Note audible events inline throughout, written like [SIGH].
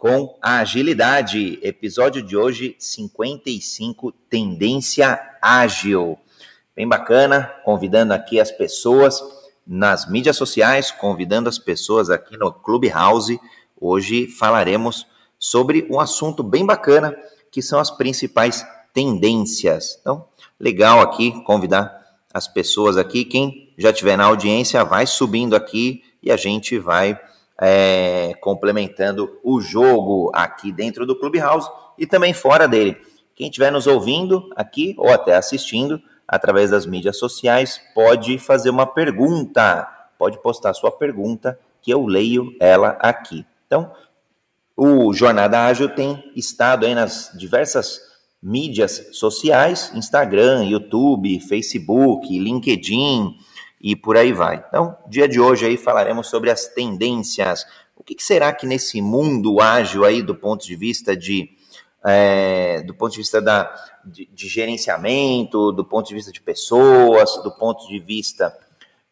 com a agilidade. Episódio de hoje 55 Tendência Ágil. Bem bacana, convidando aqui as pessoas nas mídias sociais, convidando as pessoas aqui no Clubhouse. Hoje falaremos sobre um assunto bem bacana, que são as principais tendências. Então, legal aqui convidar as pessoas aqui. Quem já tiver na audiência, vai subindo aqui e a gente vai é, complementando o jogo aqui dentro do Clubhouse e também fora dele. Quem estiver nos ouvindo aqui ou até assistindo através das mídias sociais, pode fazer uma pergunta, pode postar sua pergunta que eu leio ela aqui. Então, o Jornada Ágil tem estado aí nas diversas mídias sociais, Instagram, YouTube, Facebook, LinkedIn e por aí vai. Então, dia de hoje aí falaremos sobre as tendências. O que, que será que nesse mundo ágil aí, do ponto de vista de é, do ponto de vista da, de, de, gerenciamento, do ponto de vista de pessoas, do ponto de vista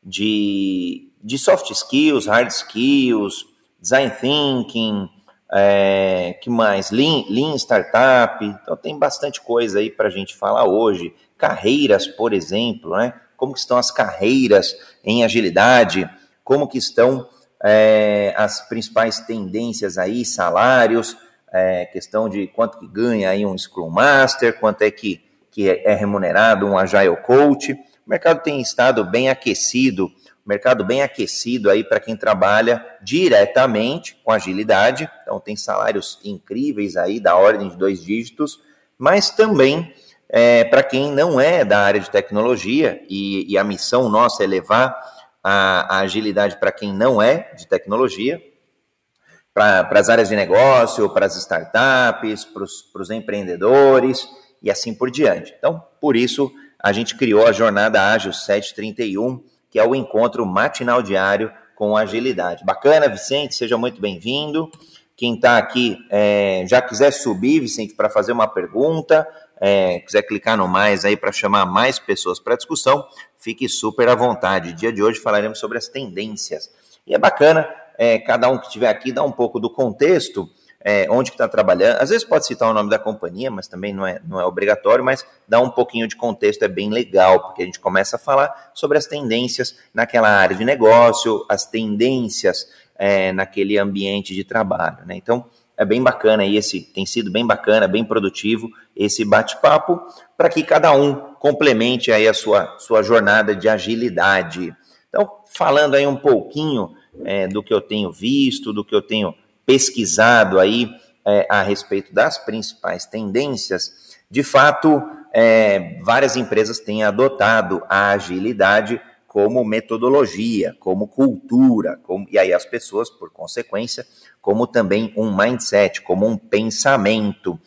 de, de soft skills, hard skills, design thinking, é, que mais? Lean, Lean Startup. Então tem bastante coisa aí para a gente falar hoje. Carreiras, por exemplo, né? Como que estão as carreiras em agilidade? Como que estão é, as principais tendências aí, salários, é, questão de quanto que ganha aí um Scrum Master, quanto é que, que é remunerado um Agile Coach. O mercado tem estado bem aquecido mercado bem aquecido aí para quem trabalha diretamente com agilidade. Então tem salários incríveis aí da ordem de dois dígitos, mas também é, para quem não é da área de tecnologia e, e a missão nossa é levar a, a agilidade para quem não é de tecnologia, para as áreas de negócio, para as startups, para os empreendedores e assim por diante. Então, por isso, a gente criou a Jornada Ágil 731, que é o encontro matinal diário com agilidade. Bacana, Vicente, seja muito bem-vindo. Quem está aqui é, já quiser subir, Vicente, para fazer uma pergunta, é, quiser clicar no mais aí para chamar mais pessoas para discussão, fique super à vontade. Dia de hoje falaremos sobre as tendências. E é bacana, é, cada um que estiver aqui dar um pouco do contexto é, onde que está trabalhando. Às vezes pode citar o nome da companhia, mas também não é, não é obrigatório, mas dar um pouquinho de contexto é bem legal, porque a gente começa a falar sobre as tendências naquela área de negócio, as tendências é, naquele ambiente de trabalho. Né? Então, é bem bacana e esse tem sido bem bacana, bem produtivo esse bate-papo para que cada um complemente aí a sua, sua jornada de agilidade. Então, falando aí um pouquinho é, do que eu tenho visto, do que eu tenho pesquisado aí é, a respeito das principais tendências, de fato, é, várias empresas têm adotado a agilidade como metodologia, como cultura, como, e aí as pessoas, por consequência, como também um mindset, como um pensamento.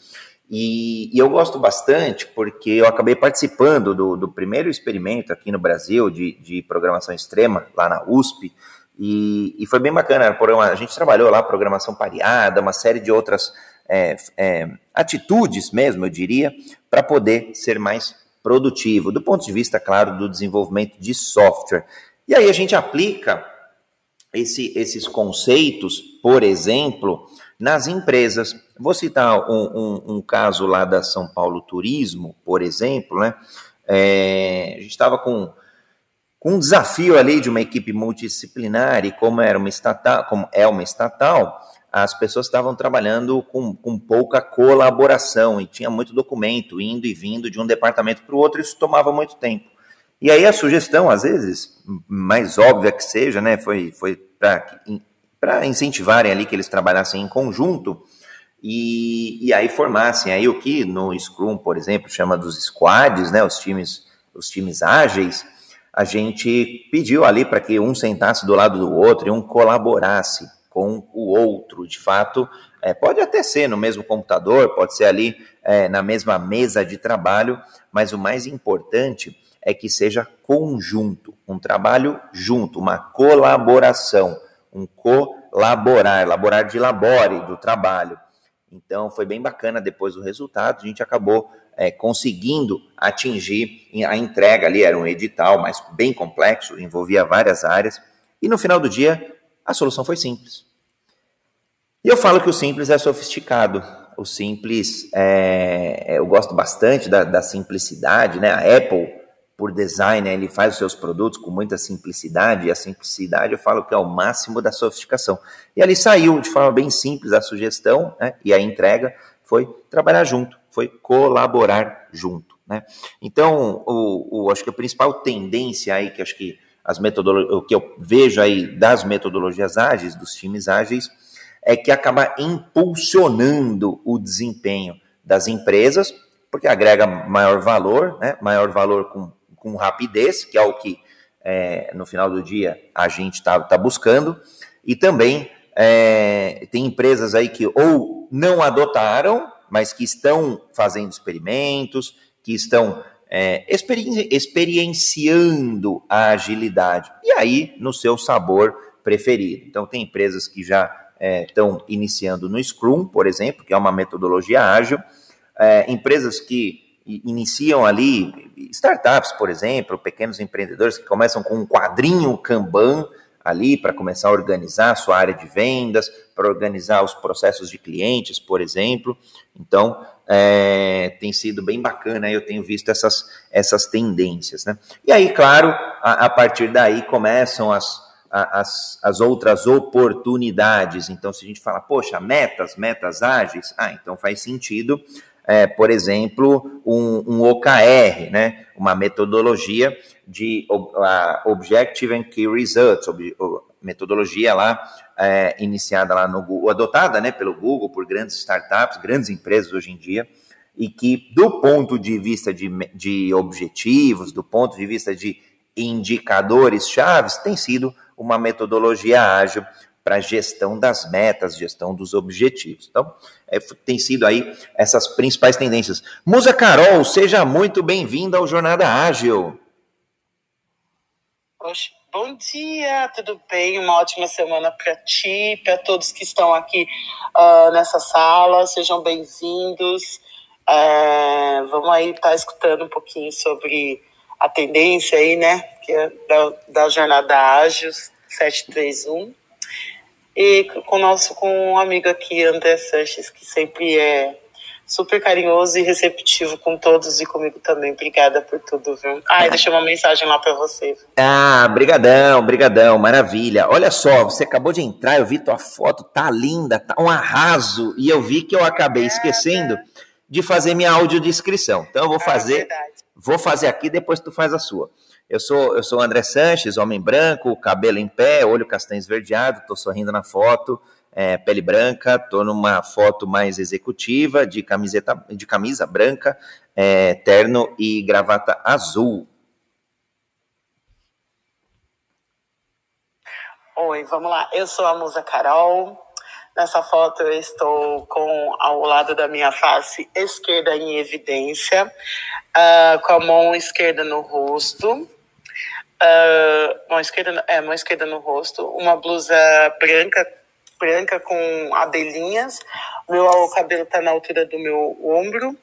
E, e eu gosto bastante porque eu acabei participando do, do primeiro experimento aqui no Brasil de, de programação extrema, lá na USP, e, e foi bem bacana. A gente trabalhou lá programação pareada, uma série de outras é, é, atitudes mesmo, eu diria, para poder ser mais produtivo, do ponto de vista, claro, do desenvolvimento de software. E aí a gente aplica esse, esses conceitos, por exemplo, nas empresas. Vou citar um, um, um, caso lá da São Paulo Turismo, por exemplo, né? É, a gente estava com com um desafio ali de uma equipe multidisciplinar e como era uma estatal, como é uma estatal, as pessoas estavam trabalhando com, com pouca colaboração e tinha muito documento indo e vindo de um departamento para o outro, isso tomava muito tempo. E aí a sugestão, às vezes, mais óbvia que seja, né, foi, foi para incentivarem ali que eles trabalhassem em conjunto e, e aí formassem aí o que no Scrum, por exemplo, chama dos squads, né, os times, os times ágeis, a gente pediu ali para que um sentasse do lado do outro e um colaborasse com o outro. De fato, é, pode até ser no mesmo computador, pode ser ali é, na mesma mesa de trabalho, mas o mais importante é que seja conjunto, um trabalho junto, uma colaboração, um colaborar, laborar de labore do trabalho. Então foi bem bacana depois do resultado, a gente acabou é, conseguindo atingir a entrega ali, era um edital, mas bem complexo, envolvia várias áreas, e no final do dia a solução foi simples. E eu falo que o simples é sofisticado. O simples, é, eu gosto bastante da, da simplicidade, né? A Apple por design, né, ele faz os seus produtos com muita simplicidade, e a simplicidade eu falo que é o máximo da sofisticação. E ali saiu de forma bem simples a sugestão né, e a entrega foi trabalhar junto, foi colaborar junto. Né? Então, o, o, acho que a principal tendência aí que acho que as o que eu vejo aí das metodologias ágeis, dos times ágeis, é que acaba impulsionando o desempenho das empresas, porque agrega maior valor, né? maior valor com com rapidez, que é o que é, no final do dia a gente está tá buscando, e também é, tem empresas aí que ou não adotaram, mas que estão fazendo experimentos, que estão é, experi experienciando a agilidade, e aí no seu sabor preferido. Então, tem empresas que já é, estão iniciando no Scrum, por exemplo, que é uma metodologia ágil, é, empresas que iniciam ali startups, por exemplo, pequenos empreendedores que começam com um quadrinho Kanban ali para começar a organizar a sua área de vendas, para organizar os processos de clientes, por exemplo. Então, é, tem sido bem bacana, eu tenho visto essas, essas tendências. Né? E aí, claro, a, a partir daí começam as, as, as outras oportunidades. Então, se a gente fala, poxa, metas, metas ágeis, ah, então faz sentido é, por exemplo, um, um, OKR, né? uma metodologia de Objective and Key Results, ob, metodologia lá é, iniciada lá no Google, adotada né, pelo Google por grandes startups, grandes empresas hoje em dia, e que do ponto de vista de, de objetivos, do ponto de vista de indicadores chaves, tem sido uma metodologia ágil para gestão das metas, gestão dos objetivos. Então, é, tem sido aí essas principais tendências. Musa Carol, seja muito bem-vinda ao Jornada Ágil. Oxe, bom dia, tudo bem? Uma ótima semana para ti, para todos que estão aqui uh, nessa sala, sejam bem-vindos. Uh, vamos aí estar tá escutando um pouquinho sobre a tendência aí, né, é da, da Jornada Ágil 731 e com o nosso com um amigo aqui, André Sanches, que sempre é super carinhoso e receptivo com todos e comigo também. Obrigada por tudo, viu? Ah, deixei uma mensagem lá para você. Ah, brigadão, brigadão, maravilha. Olha só, você acabou de entrar, eu vi tua foto, tá linda, tá um arraso, e eu vi que eu acabei esquecendo de fazer minha audiodescrição. Então eu vou ah, fazer, ah, vou fazer aqui, depois tu faz a sua. Eu sou, eu sou André Sanches, homem branco, cabelo em pé, olho castanho esverdeado, estou sorrindo na foto, é, pele branca, estou numa foto mais executiva, de camiseta, de camisa branca, é, terno e gravata azul. Oi, vamos lá. Eu sou a Musa Carol. Nessa foto eu estou com ao lado da minha face esquerda em evidência, uh, com a mão esquerda no rosto uh, mão esquerda, é, mão esquerda no rosto, uma blusa branca, branca com abelhinhas, meu cabelo está na altura do meu ombro,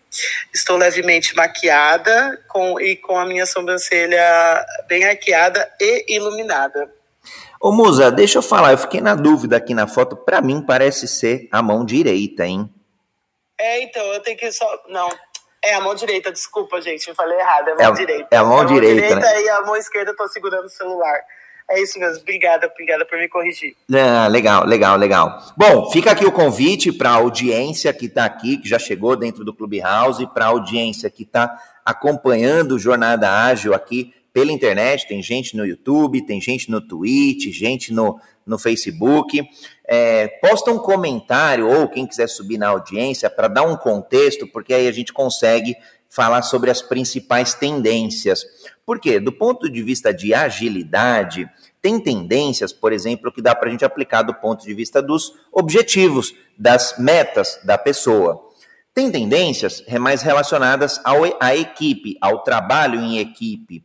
estou levemente maquiada com, e com a minha sobrancelha bem arqueada e iluminada. Ô Musa, deixa eu falar, eu fiquei na dúvida aqui na foto, para mim parece ser a mão direita, hein? É, então, eu tenho que só. Não, é a mão direita, desculpa, gente, eu falei errado, é a mão é, direita. É a mão, é a mão direita, direita né? e a mão esquerda eu tô segurando o celular. É isso mesmo, obrigada, obrigada por me corrigir. Ah, legal, legal, legal. Bom, fica aqui o convite para a audiência que está aqui, que já chegou dentro do Clubhouse, para a audiência que está acompanhando o Jornada Ágil aqui pela internet. Tem gente no YouTube, tem gente no Twitch, gente no, no Facebook. É, posta um comentário ou quem quiser subir na audiência para dar um contexto, porque aí a gente consegue falar sobre as principais tendências. Por quê? Do ponto de vista de agilidade, tem tendências, por exemplo, que dá para a gente aplicar do ponto de vista dos objetivos, das metas da pessoa. Tem tendências mais relacionadas ao, à equipe, ao trabalho em equipe.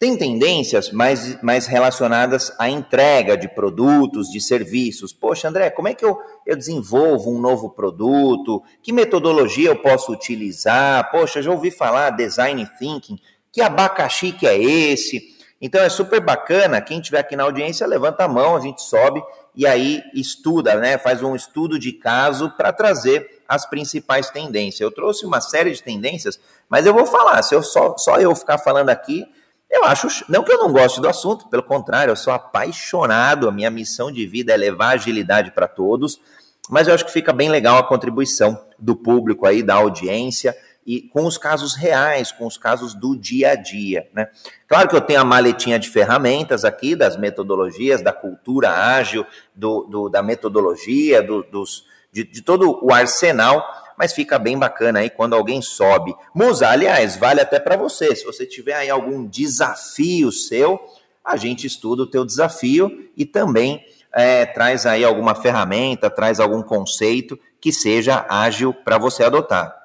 Tem tendências mais, mais relacionadas à entrega de produtos, de serviços. Poxa, André, como é que eu, eu desenvolvo um novo produto? Que metodologia eu posso utilizar? Poxa, já ouvi falar design thinking. Que abacaxi que é esse? Então é super bacana. Quem estiver aqui na audiência, levanta a mão, a gente sobe e aí estuda, né, faz um estudo de caso para trazer as principais tendências. Eu trouxe uma série de tendências, mas eu vou falar, se eu só, só eu ficar falando aqui, eu acho, não que eu não goste do assunto, pelo contrário, eu sou apaixonado, a minha missão de vida é levar agilidade para todos, mas eu acho que fica bem legal a contribuição do público aí, da audiência, e com os casos reais, com os casos do dia a dia. Né? Claro que eu tenho a maletinha de ferramentas aqui, das metodologias, da cultura ágil, do, do da metodologia, do, dos, de, de, todo o arsenal, mas fica bem bacana aí quando alguém sobe. Musa, aliás, vale até para você, se você tiver aí algum desafio seu, a gente estuda o teu desafio e também é, traz aí alguma ferramenta, traz algum conceito que seja ágil para você adotar.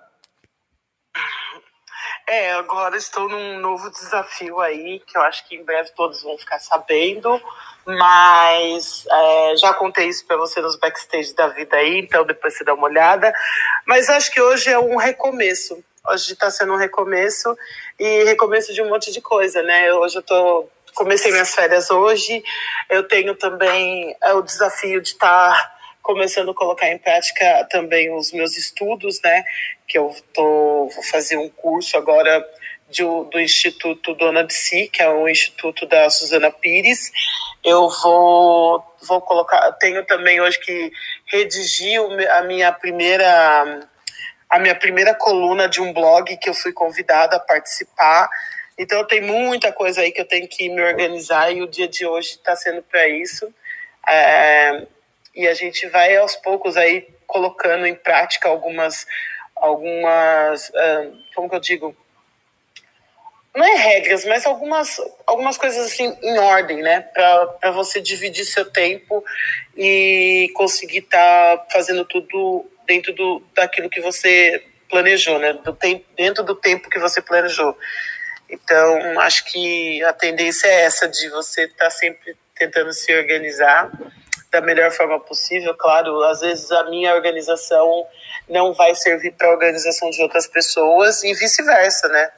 É, agora estou num novo desafio aí, que eu acho que em breve todos vão ficar sabendo, mas é, já contei isso para você nos backstage da vida aí, então depois você dá uma olhada. Mas acho que hoje é um recomeço. Hoje está sendo um recomeço e recomeço de um monte de coisa, né? Hoje eu tô comecei minhas férias hoje. Eu tenho também é, o desafio de estar tá começando a colocar em prática também os meus estudos, né? Que eu tô, vou fazer um curso agora de, do Instituto Dona de Si, que é o Instituto da Suzana Pires. Eu vou, vou colocar, tenho também hoje que redigir a minha primeira a minha primeira coluna de um blog que eu fui convidada a participar. Então tem muita coisa aí que eu tenho que me organizar e o dia de hoje está sendo para isso. É, e a gente vai aos poucos aí colocando em prática algumas algumas uh, como que eu digo não é regras, mas algumas, algumas coisas assim em ordem, né? Para você dividir seu tempo e conseguir estar tá fazendo tudo dentro do, daquilo que você planejou, né? Do tempo, dentro do tempo que você planejou. Então, acho que a tendência é essa de você estar tá sempre tentando se organizar da melhor forma possível. Claro, às vezes a minha organização não vai servir para a organização de outras pessoas e vice-versa, né?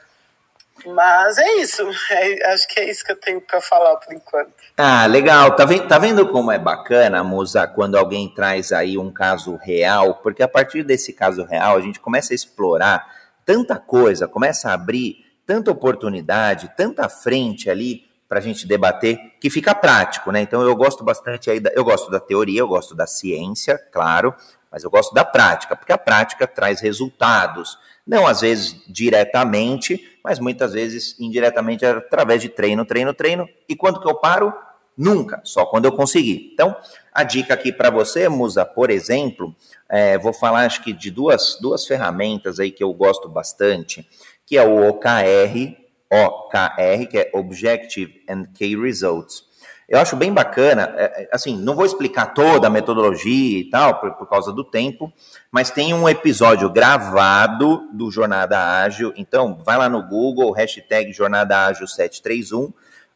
Mas é isso, [LAUGHS] é, acho que é isso que eu tenho para falar por enquanto. Ah, legal. Tá vendo, tá vendo como é bacana, Musa, quando alguém traz aí um caso real? Porque a partir desse caso real, a gente começa a explorar tanta coisa, começa a abrir tanta oportunidade, tanta frente ali para a gente debater, que fica prático, né? Então eu gosto bastante aí, da, eu gosto da teoria, eu gosto da ciência, claro, mas eu gosto da prática, porque a prática traz resultados. Não às vezes diretamente, mas muitas vezes indiretamente através de treino, treino, treino. E quando que eu paro? Nunca, só quando eu conseguir. Então, a dica aqui para você, Musa, por exemplo, é, vou falar acho que de duas, duas ferramentas aí que eu gosto bastante, que é o OKR, OKR, que é Objective and Key Results. Eu acho bem bacana, é, é, assim, não vou explicar toda a metodologia e tal, por, por, causa do tempo, mas tem um episódio gravado do Jornada Ágil, então vai lá no Google, hashtag Jornada Ágil 731,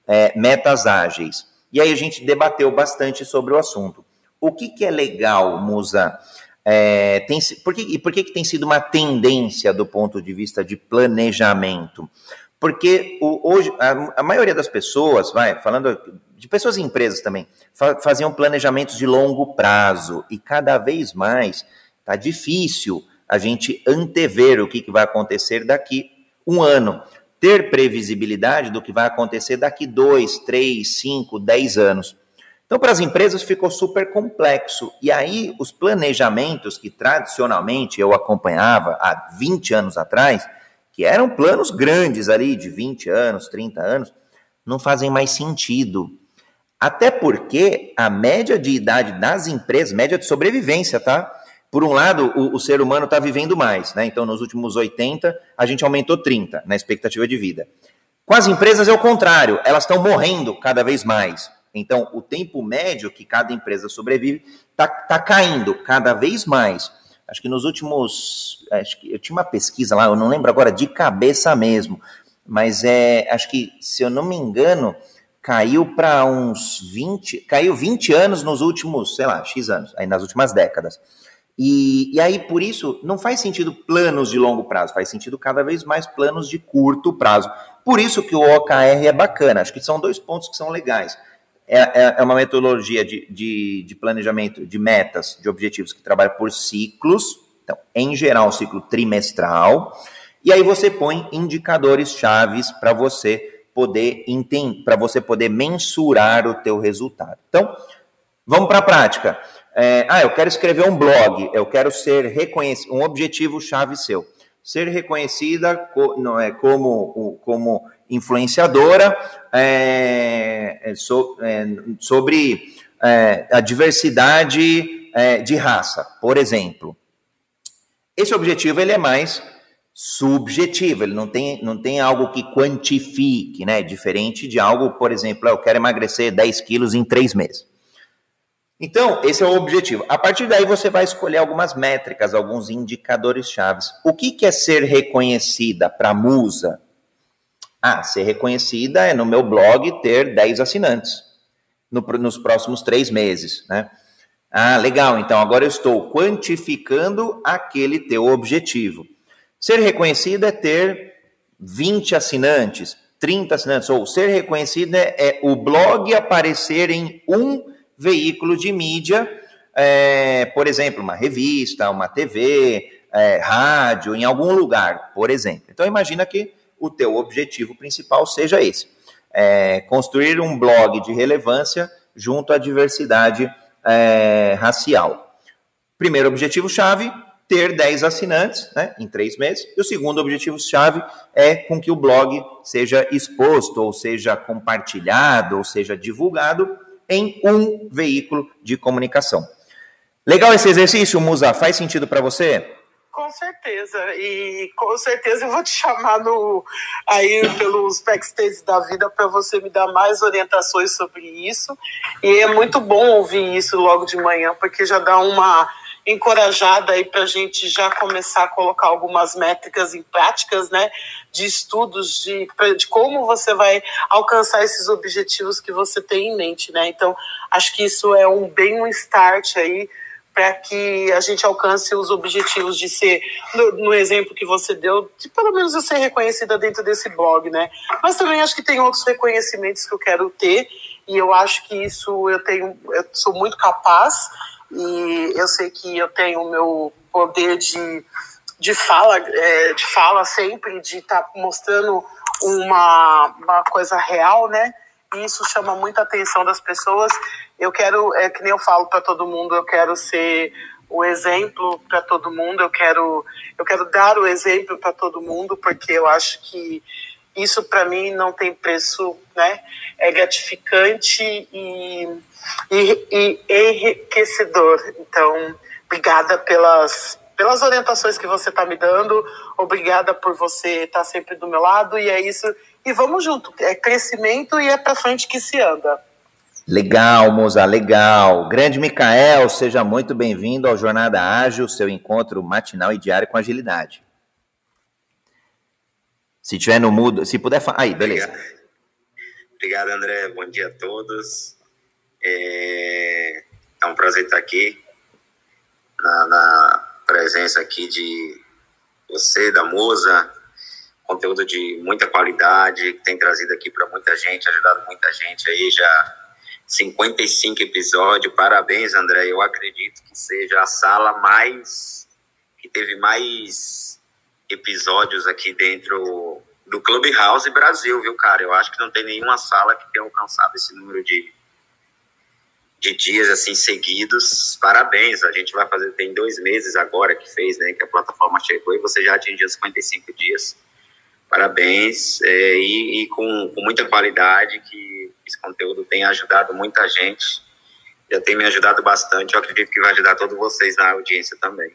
é, metas ágeis. E aí a gente debateu bastante sobre o assunto. O que, que é legal, Musa? É, tem, por que, e por que, que tem sido uma tendência do ponto de vista de planejamento? Porque o, hoje a, a, maioria das pessoas, vai, falando de pessoas e empresas também, fa, faziam planejamentos de longo prazo e cada vez mais está difícil a gente antever o que, que vai acontecer daqui um ano. Ter previsibilidade do que vai acontecer daqui dois, três, cinco, dez anos. Então, para as empresas ficou super complexo. E aí, os planejamentos que tradicionalmente eu acompanhava há 20 anos atrás, que eram planos grandes ali, de 20 anos, 30 anos, não fazem mais sentido. Até porque a média de idade das empresas, média de sobrevivência, tá? Por um lado, o, o ser humano está vivendo mais, né? Então, nos últimos 80, a gente aumentou 30 na expectativa de vida. Com as empresas é o contrário, elas estão morrendo cada vez mais. Então, o tempo médio que cada empresa sobrevive está tá caindo cada vez mais acho que nos últimos. Acho que eu tinha uma pesquisa lá, eu não lembro agora de cabeça mesmo, mas é, acho que, se eu não me engano, caiu para uns 20, caiu 20 anos nos últimos, sei lá, X anos, aí nas últimas décadas. E, e aí, por isso, não faz sentido planos de longo prazo, faz sentido cada vez mais planos de curto prazo. Por isso que o OKR é bacana, acho que são dois pontos que são legais. É, é, é uma metodologia de, de, de, planejamento de metas, de objetivos que trabalha por ciclos, então, em geral, ciclo trimestral, e aí você põe indicadores chaves para você poder entender, para você poder mensurar o teu resultado. Então, vamos para a prática. É, ah, eu quero escrever um blog, eu quero ser reconhecido, um objetivo chave seu. Ser reconhecida não é, como, como influenciadora é, é é, sobre é, a diversidade de raça, por exemplo. Esse objetivo ele é mais subjetivo, ele não tem, não tem algo que quantifique, né? Diferente de algo, por exemplo, eu quero emagrecer 10 quilos em três meses. Então, esse é o objetivo. A partir daí, você vai escolher algumas métricas, alguns indicadores chaves. O que, que é ser reconhecida para a musa? Ah, ser reconhecida é no meu blog ter 10 assinantes no, nos próximos três meses, né? Ah, legal. Então, agora eu estou quantificando aquele teu objetivo. Ser reconhecida é ter 20 assinantes, 30 assinantes, ou ser reconhecida é, é o blog aparecer em um veículo de mídia, é, por exemplo, uma revista, uma TV, é, rádio, em algum lugar, por exemplo. Então imagina que o teu objetivo principal seja esse, é, construir um blog de relevância junto à diversidade é, racial. Primeiro objetivo-chave, ter 10 assinantes né, em três meses. E o segundo objetivo-chave é com que o blog seja exposto, ou seja compartilhado, ou seja divulgado em um veículo de comunicação. Legal esse exercício, Musa? Faz sentido para você? Com certeza, e com certeza eu vou te chamar no, aí pelos backstage da vida para você me dar mais orientações sobre isso. E é muito bom ouvir isso logo de manhã, porque já dá uma encorajada aí para a gente já começar a colocar algumas métricas em práticas, né, de estudos de, de como você vai alcançar esses objetivos que você tem em mente, né? Então, acho que isso é um bem um start aí para que a gente alcance os objetivos de ser, no, no, exemplo que você deu, de pelo menos eu ser reconhecida dentro desse blog, né? Mas também acho que tem outros reconhecimentos que eu quero ter e eu acho que isso eu tenho, eu sou muito capaz e eu sei que eu tenho o meu poder de, de fala, é, de fala sempre, de estar tá mostrando uma, uma coisa real, né? E isso chama muita atenção das pessoas. Eu quero, é que nem eu falo para todo mundo, eu quero ser o exemplo para todo mundo, eu quero, eu quero dar o exemplo para todo mundo, porque eu acho que isso para mim não tem preço, né? É gratificante e e, e enriquecedor. Então, obrigada pelas, pelas orientações que você está me dando, obrigada por você estar tá sempre do meu lado, e é isso. E vamos junto, é crescimento e é para frente que se anda. Legal, Moza, legal. Grande Micael, seja muito bem-vindo ao Jornada Ágil, seu encontro matinal e diário com agilidade. Se tiver no mudo, se puder falar. Aí, beleza. Obrigado. Obrigado, André. Bom dia a todos. É, é um prazer estar aqui na, na presença aqui de você, da Musa, conteúdo de muita qualidade, que tem trazido aqui para muita gente, ajudado muita gente aí, já 55 episódios, parabéns André, eu acredito que seja a sala mais, que teve mais episódios aqui dentro do Clubhouse Brasil, viu cara, eu acho que não tem nenhuma sala que tenha alcançado esse número de de dias assim seguidos. Parabéns, a gente vai fazer, tem dois meses agora que fez, né, que a plataforma chegou e você já atingiu 55 dias. Parabéns, é, e, e com, com muita qualidade, que esse conteúdo tem ajudado muita gente, já tem me ajudado bastante, eu acredito que vai ajudar todos vocês na audiência também.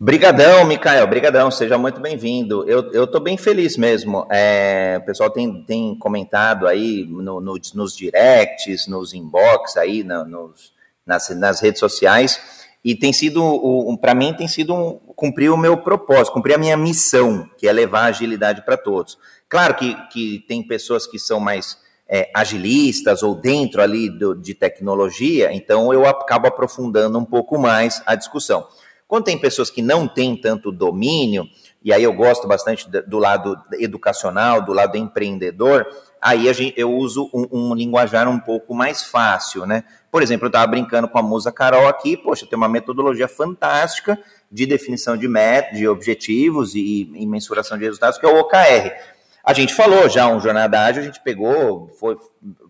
Brigadão, Micael, brigadão, seja muito bem-vindo. Eu, eu tô bem feliz mesmo. É, o pessoal tem, tem comentado aí no, no, nos directs, nos inbox aí, no, nos, nas, nas redes sociais, e tem sido, um, para mim, tem sido um, cumprir o meu propósito, cumprir a minha missão, que é levar agilidade para todos. Claro que, que tem pessoas que são mais é, agilistas ou dentro ali do, de tecnologia, então eu acabo aprofundando um pouco mais a discussão. Quando tem pessoas que não têm tanto domínio, e aí eu gosto bastante do lado educacional, do lado empreendedor, aí gente, eu uso um, um, linguajar um pouco mais fácil, né? Por exemplo, eu estava brincando com a musa Carol aqui, poxa, tem uma metodologia fantástica de definição de métodos, de objetivos e, e, mensuração de resultados, que é o OKR. A gente falou já um Jornada Ágil, a gente pegou, foi,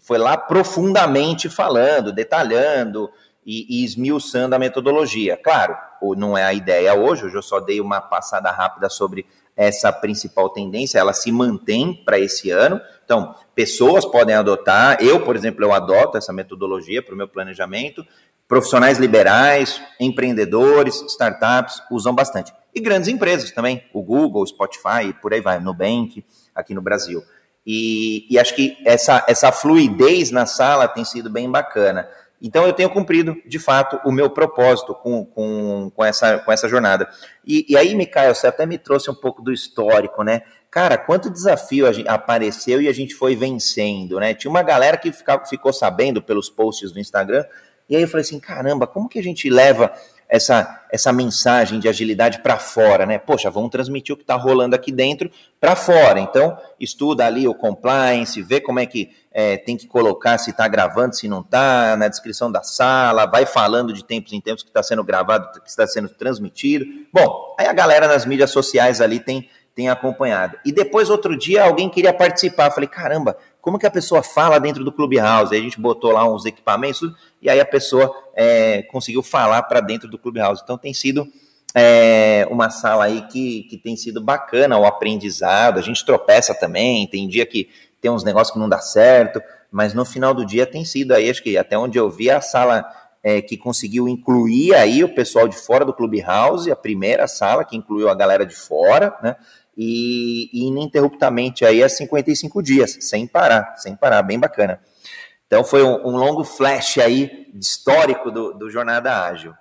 foi lá profundamente falando, detalhando e, e esmiuçando a metodologia. Claro, não é a ideia hoje, hoje eu só dei uma passada rápida sobre essa principal tendência, ela se mantém para esse ano. Então, pessoas podem adotar, eu, por exemplo, eu adoto essa metodologia para o meu planejamento. Profissionais liberais, empreendedores, startups usam bastante. E grandes empresas também, o Google, o Spotify, por aí vai, Nubank, aqui no Brasil. E, e acho que essa, essa fluidez na sala tem sido bem bacana. Então eu tenho cumprido, de fato, o meu propósito com, com, com, essa, com essa jornada. E, e aí, Mikael, você até me trouxe um pouco do histórico, né? Cara, quanto desafio apareceu e a gente foi vencendo, né? Tinha uma galera que ficava, ficou sabendo pelos posts do Instagram, e aí eu falei assim, caramba, como que a gente leva essa, essa mensagem de agilidade para fora, né? Poxa, vamos transmitir o que está rolando aqui dentro para fora. Então, estuda ali o compliance, vê como é que é, tem que colocar, se está gravando, se não está, na descrição da sala, vai falando de tempos em tempos que está sendo gravado, que está sendo transmitido. Bom, aí a galera nas mídias sociais ali tem, tem acompanhado. E depois, outro dia, alguém queria participar. Falei, caramba, como que a pessoa fala dentro do Clubhouse? Aí a gente botou lá uns equipamentos e aí a pessoa é, conseguiu falar para dentro do Clubhouse. Então tem sido é, uma sala aí que, que tem sido bacana o aprendizado. A gente tropeça também, tem dia que tem uns negócios que não dá certo, mas no final do dia tem sido aí, acho que até onde eu vi, a sala é, que conseguiu incluir aí o pessoal de fora do Clubhouse, a primeira sala que incluiu a galera de fora, né? e, e ininterruptamente aí há 55 dias, sem parar, sem parar, bem bacana. Então foi um, um longo flash aí histórico do, do Jornada Ágil.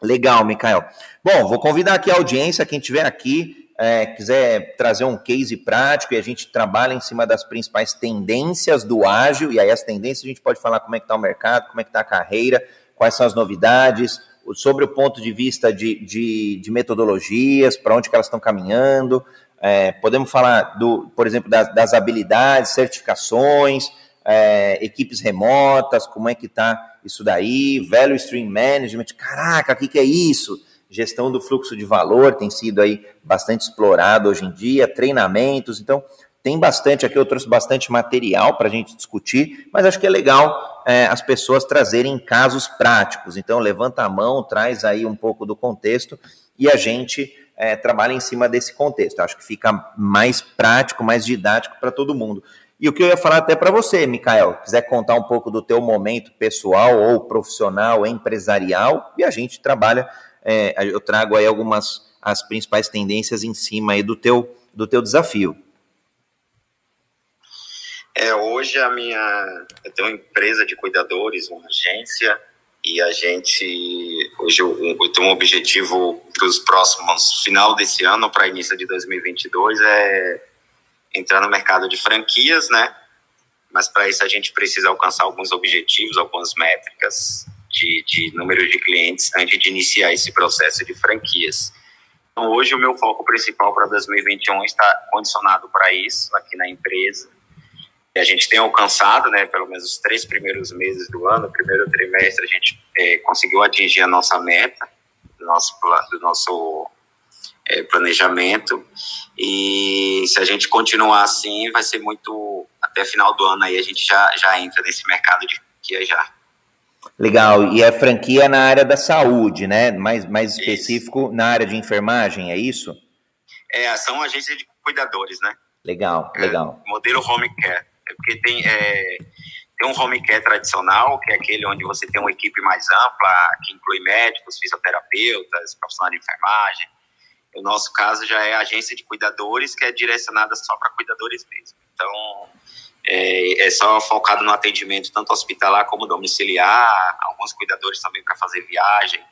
Legal, Mikael. Bom, vou convidar aqui a audiência, quem estiver aqui, é, quiser trazer um case prático e a gente trabalha em cima das principais tendências do ágil, e aí as tendências a gente pode falar como é que está o mercado, como é que está a carreira, quais são as novidades, sobre o ponto de vista de, de, de metodologias, para onde que elas estão caminhando. É, podemos falar, do, por exemplo, das, das habilidades, certificações, é, equipes remotas, como é que está isso daí, Value Stream Management, caraca, o que, que é isso? Gestão do fluxo de valor tem sido aí bastante explorado hoje em dia, treinamentos, então tem bastante aqui, eu trouxe bastante material para a gente discutir, mas acho que é legal é, as pessoas trazerem casos práticos. Então, levanta a mão, traz aí um pouco do contexto e a gente é, trabalha em cima desse contexto. Acho que fica mais prático, mais didático para todo mundo. E o que eu ia falar até para você, Mikael, quiser contar um pouco do teu momento pessoal ou profissional, empresarial, e a gente trabalha, é, eu trago aí algumas as principais tendências em cima aí do teu, do teu desafio. É, hoje a minha. Eu tenho uma empresa de cuidadores, uma agência, e a gente. Hoje eu, eu tenho um objetivo para os próximos. final desse ano para início de 2022 é entrar no mercado de franquias, né? Mas para isso a gente precisa alcançar alguns objetivos, algumas métricas de, de número de clientes antes de iniciar esse processo de franquias. Então, hoje o meu foco principal para 2021 está condicionado para isso aqui na empresa a gente tem alcançado, né, pelo menos os três primeiros meses do ano, primeiro trimestre, a gente é, conseguiu atingir a nossa meta do nosso, do nosso é, planejamento. E se a gente continuar assim, vai ser muito. Até final do ano aí a gente já, já entra nesse mercado de franquia já. Legal, e é franquia na área da saúde, né? Mais, mais específico isso. na área de enfermagem, é isso? É, são agências de cuidadores, né? Legal, é, legal. Modelo home care. É porque tem, é, tem um home care tradicional, que é aquele onde você tem uma equipe mais ampla, que inclui médicos, fisioterapeutas, profissionais de enfermagem. Nosso caso já é agência de cuidadores, que é direcionada só para cuidadores mesmo. Então, é, é, só focado no atendimento tanto hospitalar como domiciliar, alguns cuidadores também para fazer viagem,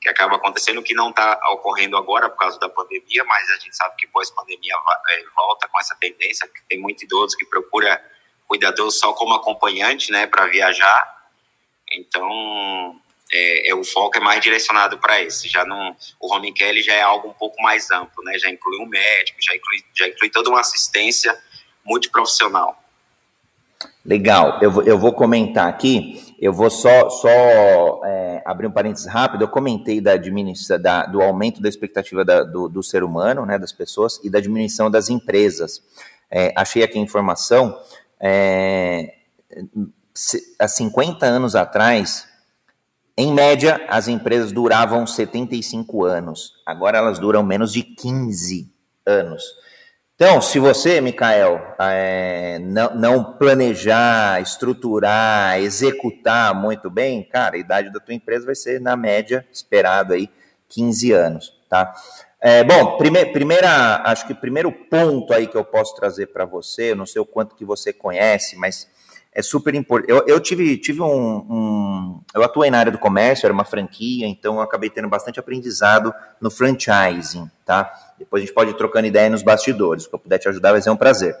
que acaba acontecendo que não está ocorrendo agora por causa da pandemia, mas a gente sabe que pós-pandemia é, volta com essa tendência, que tem muito idoso que procura cuidador só como acompanhante, né, para viajar. Então, é, é, o foco é mais direcionado para esse. Já não, o home care já é algo um pouco mais amplo, né? Já inclui um médico, já inclui, já inclui toda uma assistência multiprofissional. Legal, eu eu vou comentar aqui, eu vou só, só é, abrir um parênteses rápido, eu comentei da, administra, da, do aumento da expectativa da, do, do, ser humano, né, das pessoas, e da diminuição das empresas. É, achei aqui a informação, é, há 50 anos atrás, em média, as empresas duravam 75 anos. Agora elas duram menos de 15 anos. Então, se você, Mikael, é, não, não, planejar, estruturar, executar muito bem, cara, a idade da tua empresa vai ser, na média, esperado aí, 15 anos, tá? É, bom, prime, primeira, acho que o primeiro ponto aí que eu posso trazer para você, eu não sei o quanto que você conhece, mas é super importante. Eu, eu, tive, tive um, um, Eu atuei na área do comércio, era uma franquia, então eu acabei tendo bastante aprendizado no franchising, tá? Depois a gente pode ir trocando ideia nos bastidores. Se eu puder te ajudar, vai ser um prazer.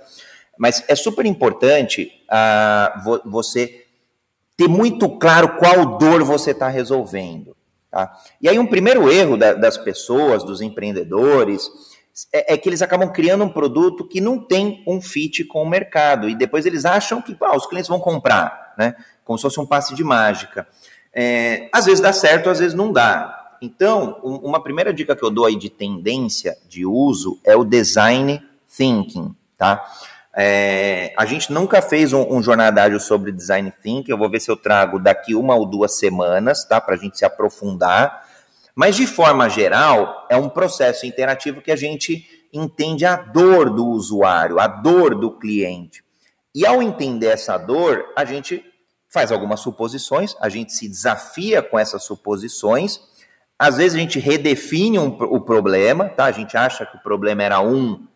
Mas é super importante uh, você ter muito claro qual dor você está resolvendo. Tá? E aí, um primeiro erro da, das pessoas, dos empreendedores, é, é, que eles acabam criando um produto que não tem um fit com o mercado. E depois eles acham que ah, os clientes vão comprar, né? Como se fosse um passe de mágica. É, às vezes dá certo, às vezes não dá. Então, um, uma primeira dica que eu dou aí de tendência de uso é o design thinking, tá? É, a gente nunca fez um, um jornada ágil sobre design thinking. Eu vou ver se eu trago daqui uma ou duas semanas, tá? Para a gente se aprofundar. Mas, de forma geral, é um processo interativo que a gente entende a dor do usuário, a dor do cliente. E ao entender essa dor, a gente faz algumas suposições, a gente se desafia com essas suposições. Às vezes a gente redefine um, o problema, tá? A gente acha que o problema era um,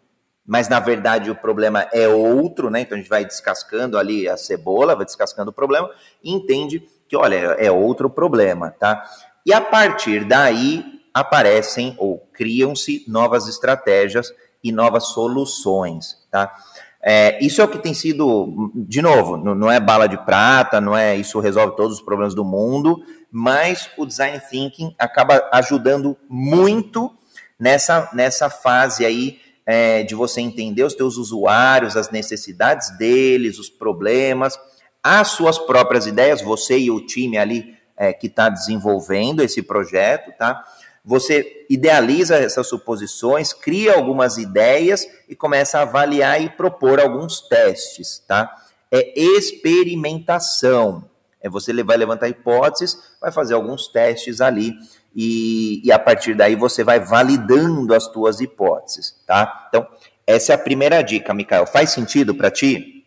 mas na verdade o problema é outro, né? Então a gente vai descascando ali a cebola, vai descascando o problema e entende que, olha, é outro problema, tá? E a partir daí aparecem ou criam-se novas estratégias e novas soluções, tá? É, isso é o que tem sido, de novo, não é bala de prata, não é isso resolve todos os problemas do mundo, mas o design thinking acaba ajudando muito nessa, nessa fase aí é, de você entender os teus usuários, as necessidades deles, os problemas, as suas próprias ideias, você e o time ali é, que está desenvolvendo esse projeto, tá? Você idealiza essas suposições, cria algumas ideias e começa a avaliar e propor alguns testes, tá? É experimentação. É você vai levantar hipóteses, vai fazer alguns testes ali e, e a partir daí você vai validando as tuas hipóteses, tá? Então, essa é a primeira dica, Mikael. Faz sentido para ti?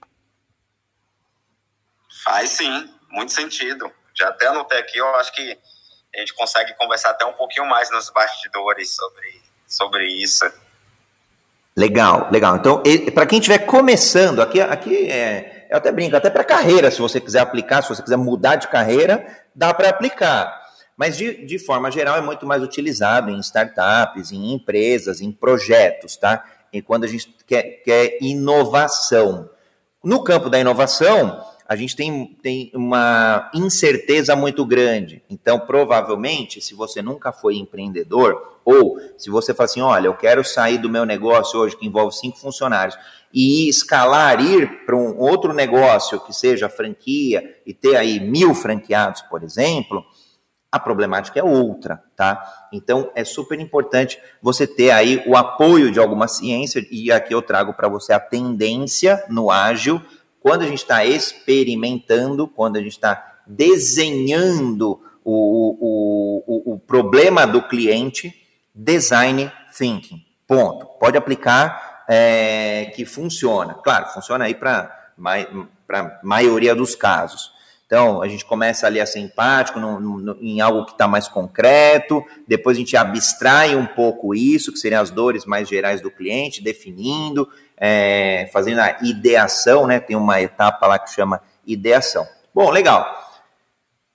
Faz sim, muito sentido já até anotei aqui, eu acho que a gente consegue conversar até um pouquinho mais nos bastidores sobre, sobre isso. Legal, legal. Então, para quem estiver começando, aqui, aqui é, eu até brinco, até para carreira, se você quiser aplicar, se você quiser mudar de carreira, dá para aplicar. Mas, de, de forma geral, é muito mais utilizado em startups, em empresas, em projetos, tá? E quando a gente quer, quer inovação. No campo da inovação, a gente tem, tem uma incerteza muito grande. Então, provavelmente, se você nunca foi empreendedor, ou se você fala assim: olha, eu quero sair do meu negócio hoje, que envolve cinco funcionários, e escalar, ir para um outro negócio que seja franquia e ter aí mil franqueados, por exemplo, a problemática é outra, tá? Então é super importante você ter aí o apoio de alguma ciência, e aqui eu trago para você a tendência no ágil quando a gente está experimentando, quando a gente está desenhando o, o, o, o, problema do cliente, design thinking. Ponto. Pode aplicar é, que funciona. Claro, funciona aí para a maioria dos casos. Então, a gente começa ali a ser empático no, no, em algo que está mais concreto, depois a gente abstrai um pouco isso, que seriam as dores mais gerais do cliente, definindo, é, fazendo a ideação, né? Tem uma etapa lá que chama ideação. Bom, legal.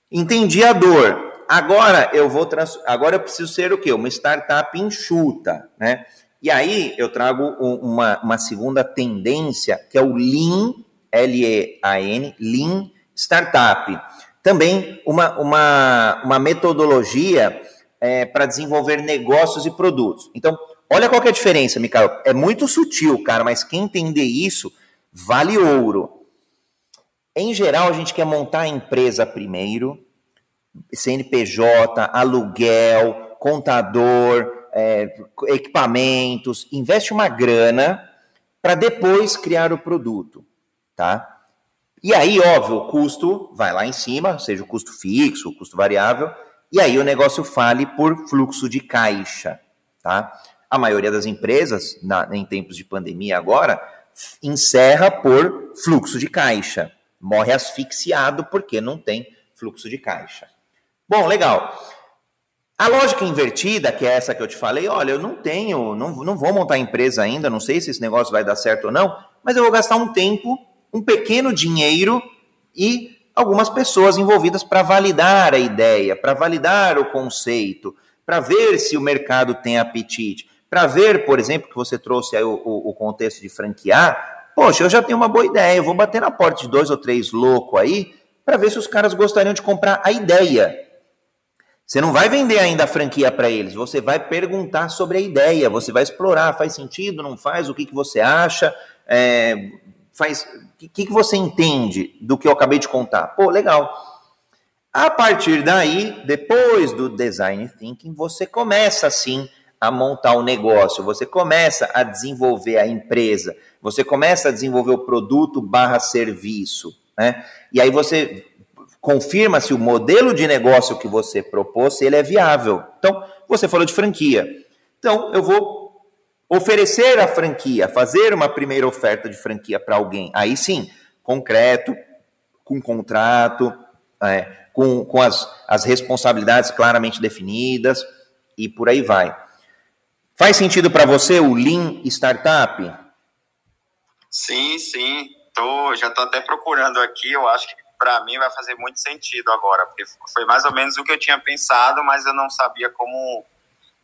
Entendi a dor. Agora eu vou trans... agora eu preciso ser o quê? Uma startup enxuta, né? E aí eu trago uma, uma segunda tendência que é o Lean, L-E-A-N, Lean Startup. também uma, uma, uma metodologia é, para desenvolver negócios e produtos. Então, olha qual é a diferença, Micael. É muito sutil, cara, mas quem entender isso vale ouro. Em geral, a gente quer montar a empresa primeiro, CNPJ, aluguel, contador, é, equipamentos, investe uma grana para depois criar o produto, tá? E aí, óbvio, o custo vai lá em cima, seja o custo fixo, o custo variável, e aí o negócio fale por fluxo de caixa, tá? A maioria das empresas, na, em tempos de pandemia agora, encerra por fluxo de caixa. Morre asfixiado porque não tem fluxo de caixa. Bom, legal. A lógica invertida, que é essa que eu te falei, olha, eu não tenho, não, não vou montar empresa ainda, não sei se esse negócio vai dar certo ou não, mas eu vou gastar um tempo, um pequeno dinheiro e algumas pessoas envolvidas para validar a ideia, para validar o conceito, para ver se o mercado tem apetite, para ver, por exemplo, que você trouxe aí o, o, o, contexto de franquear. Poxa, eu já tenho uma boa ideia, eu vou bater na porta de dois ou três loucos aí para ver se os caras gostariam de comprar a ideia. Você não vai vender ainda a franquia para eles, você vai perguntar sobre a ideia, você vai explorar, faz sentido, não faz, o que, que você acha, é, faz, o que, que você entende do que eu acabei de contar? Pô, legal. A partir daí, depois do design thinking, você começa assim a montar o negócio, você começa a desenvolver a empresa, você começa a desenvolver o produto barra serviço, né? E aí você confirma se o modelo de negócio que você propôs, ele é viável. Então, você falou de franquia. Então, eu vou oferecer a franquia, fazer uma primeira oferta de franquia para alguém, aí sim, concreto, com contrato, é, com, com as, as responsabilidades claramente definidas e por aí vai. Faz sentido para você o Lean Startup? Sim, sim. Tô, já estou até procurando aqui. Eu acho que para mim vai fazer muito sentido agora, porque foi mais ou menos o que eu tinha pensado, mas eu não sabia como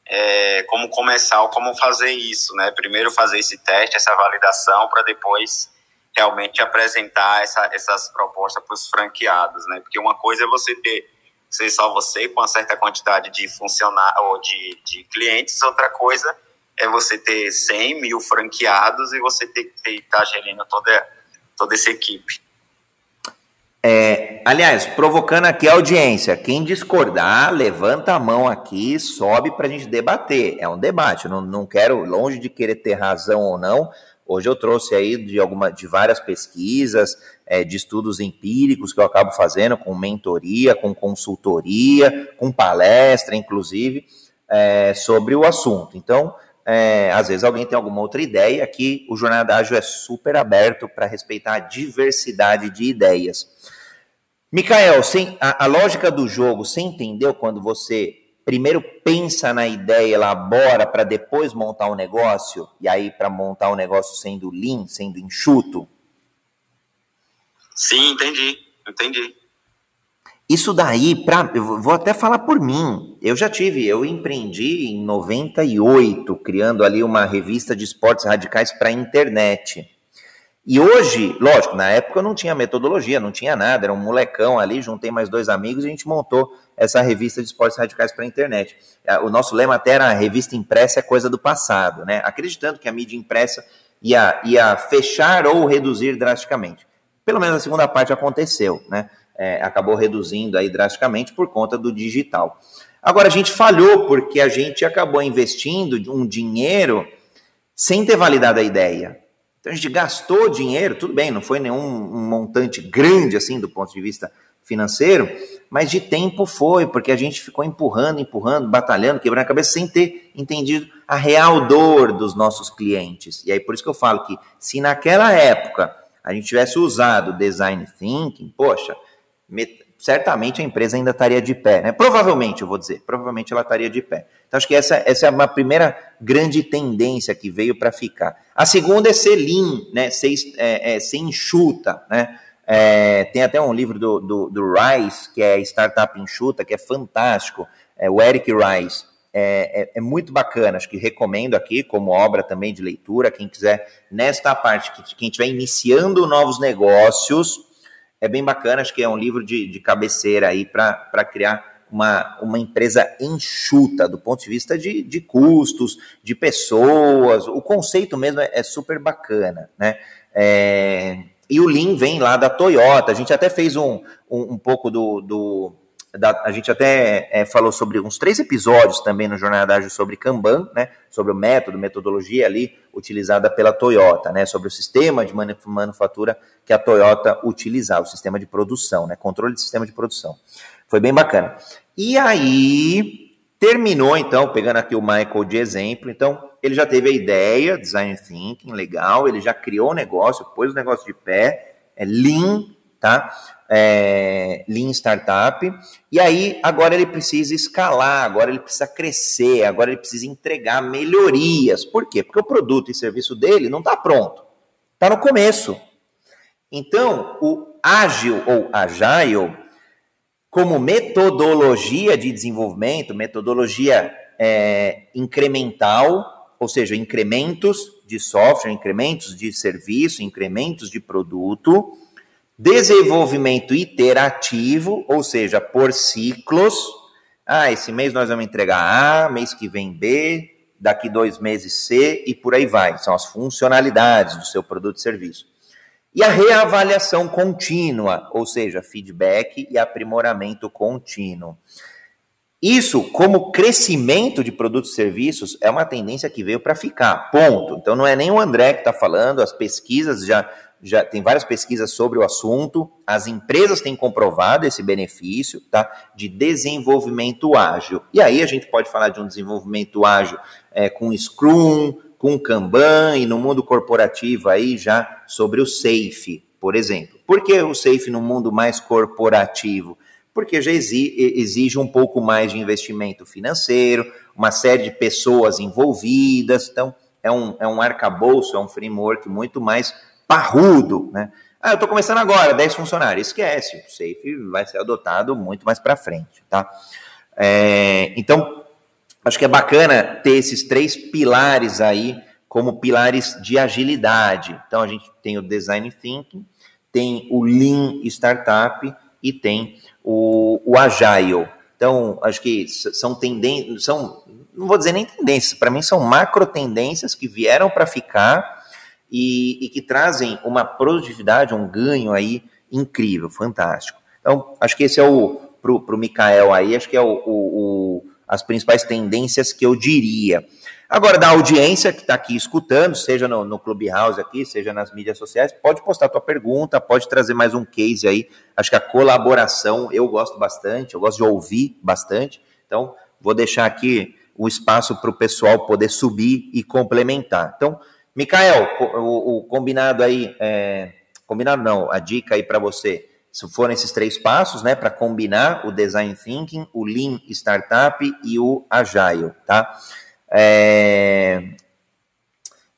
é, como começar ou como fazer isso, né? Primeiro fazer esse teste, essa validação, para depois realmente apresentar essa, essas propostas para os franqueados, né? Porque uma coisa é você ter ser só você com uma certa quantidade de funcionários ou de, de clientes, outra coisa é você ter 100 mil franqueados e você ter que estar gerindo toda, toda essa equipe. É, aliás, provocando aqui a audiência, quem discordar, levanta a mão aqui, sobe para a gente debater. É um debate, não, não quero, longe de querer ter razão ou não. Hoje eu trouxe aí de, alguma, de várias pesquisas, é, de estudos empíricos que eu acabo fazendo com mentoria, com consultoria, com palestra, inclusive, é, sobre o assunto. Então, é, às vezes alguém tem alguma outra ideia, aqui o Jornada Ágil é super aberto para respeitar a diversidade de ideias. Mikael, sem, a, a, lógica do jogo, você entendeu quando você primeiro pensa na ideia, elabora para depois montar um negócio? E aí, para montar um negócio sendo lean, sendo enxuto? Sim, entendi, entendi. Isso daí, pra, eu vou até falar por mim. Eu já tive, eu empreendi em 98, criando ali uma revista de esportes radicais para a internet. E hoje, lógico, na época eu não tinha metodologia, não tinha nada, era um molecão ali, juntei mais dois amigos e a gente montou essa revista de esportes radicais para a internet. É, o nosso lema até era a revista impressa é coisa do passado, né? Acreditando que a mídia impressa ia, ia fechar ou reduzir drasticamente. Pelo menos a segunda parte aconteceu, né? É, acabou reduzindo aí drasticamente por conta do digital. Agora, a gente falhou porque a gente acabou investindo um dinheiro sem ter validado a ideia. Então a gente gastou dinheiro, tudo bem, não foi nenhum um montante grande assim do ponto de vista financeiro, mas de tempo foi, porque a gente ficou empurrando, empurrando, batalhando, quebrando a cabeça sem ter entendido a real dor dos nossos clientes. E aí por isso que eu falo que se naquela época a gente tivesse usado design thinking, poxa, certamente a empresa ainda estaria de pé, né? Provavelmente, eu vou dizer, provavelmente ela estaria de pé. Então, acho que essa, essa é uma primeira grande tendência que veio para ficar. A segunda é ser lean, né? Ser, é, é, ser enxuta, né? É, tem até um livro do, do, do, Rice, que é Startup Enxuta, que é fantástico, é o Eric Rice. É, é, é, muito bacana, acho que recomendo aqui como obra também de leitura, quem quiser, nesta parte, quem estiver iniciando novos negócios, é bem bacana, acho que é um livro de, de cabeceira aí para criar uma, uma empresa enxuta do ponto de vista de, de custos, de pessoas, o conceito mesmo é, é super bacana, né? É, e o Lean vem lá da Toyota, a gente até fez um, um, um pouco do, do a gente até é, falou sobre uns três episódios também no Jornada Ágil sobre Kanban, né, sobre o método, metodologia ali utilizada pela Toyota, né, sobre o sistema de manufatura que a Toyota utilizava, o sistema de produção, né, controle de sistema de produção. Foi bem bacana. E aí terminou então, pegando aqui o Michael de exemplo, então ele já teve a ideia, design thinking, legal, ele já criou o negócio, pôs o negócio de pé, é lean, tá? É, lean Startup, e aí agora ele precisa escalar, agora ele precisa crescer, agora ele precisa entregar melhorias. Por quê? Porque o produto e serviço dele não está pronto, está no começo. Então, o ágil ou agile, como metodologia de desenvolvimento, metodologia é, incremental, ou seja, incrementos de software, incrementos de serviço, incrementos de produto, Desenvolvimento iterativo, ou seja, por ciclos. Ah, esse mês nós vamos entregar A, mês que vem B, daqui dois meses C e por aí vai. São as funcionalidades do seu produto e serviço. E a reavaliação contínua, ou seja, feedback e aprimoramento contínuo. Isso, como crescimento de produtos e serviços, é uma tendência que veio para ficar, ponto. Então, não é nem o André que está falando, as pesquisas já já tem várias pesquisas sobre o assunto, as empresas têm comprovado esse benefício tá, de desenvolvimento ágil. E aí a gente pode falar de um desenvolvimento ágil é, com Scrum, com Kanban e no mundo corporativo aí já sobre o SAFe, por exemplo. Por que o SAFe no mundo mais corporativo? Porque já exige um pouco mais de investimento financeiro, uma série de pessoas envolvidas, então é um, é um arcabouço, é um framework muito mais parrudo, né? Ah, eu estou começando agora, 10 funcionários. Esquece, o Safe vai ser adotado muito mais para frente, tá? É, então, acho que é bacana ter esses três pilares aí como pilares de agilidade. Então, a gente tem o Design Thinking, tem o Lean Startup e tem o, o Agile. Então, acho que são tendências, são, não vou dizer nem tendências, para mim são macro tendências que vieram para ficar e, e que trazem uma produtividade, um ganho aí incrível, fantástico. Então, acho que esse é o, para o Mikael aí, acho que é o, o, o, as principais tendências que eu diria. Agora, da audiência que está aqui escutando, seja no, no Clubhouse aqui, seja nas mídias sociais, pode postar tua pergunta, pode trazer mais um case aí. Acho que a colaboração eu gosto bastante, eu gosto de ouvir bastante. Então, vou deixar aqui o espaço para o pessoal poder subir e complementar. Então, Mikael, o, o combinado aí, é, combinado não, a dica aí para você, se foram esses três passos, né, para combinar o Design Thinking, o Lean Startup e o Agile, tá? É,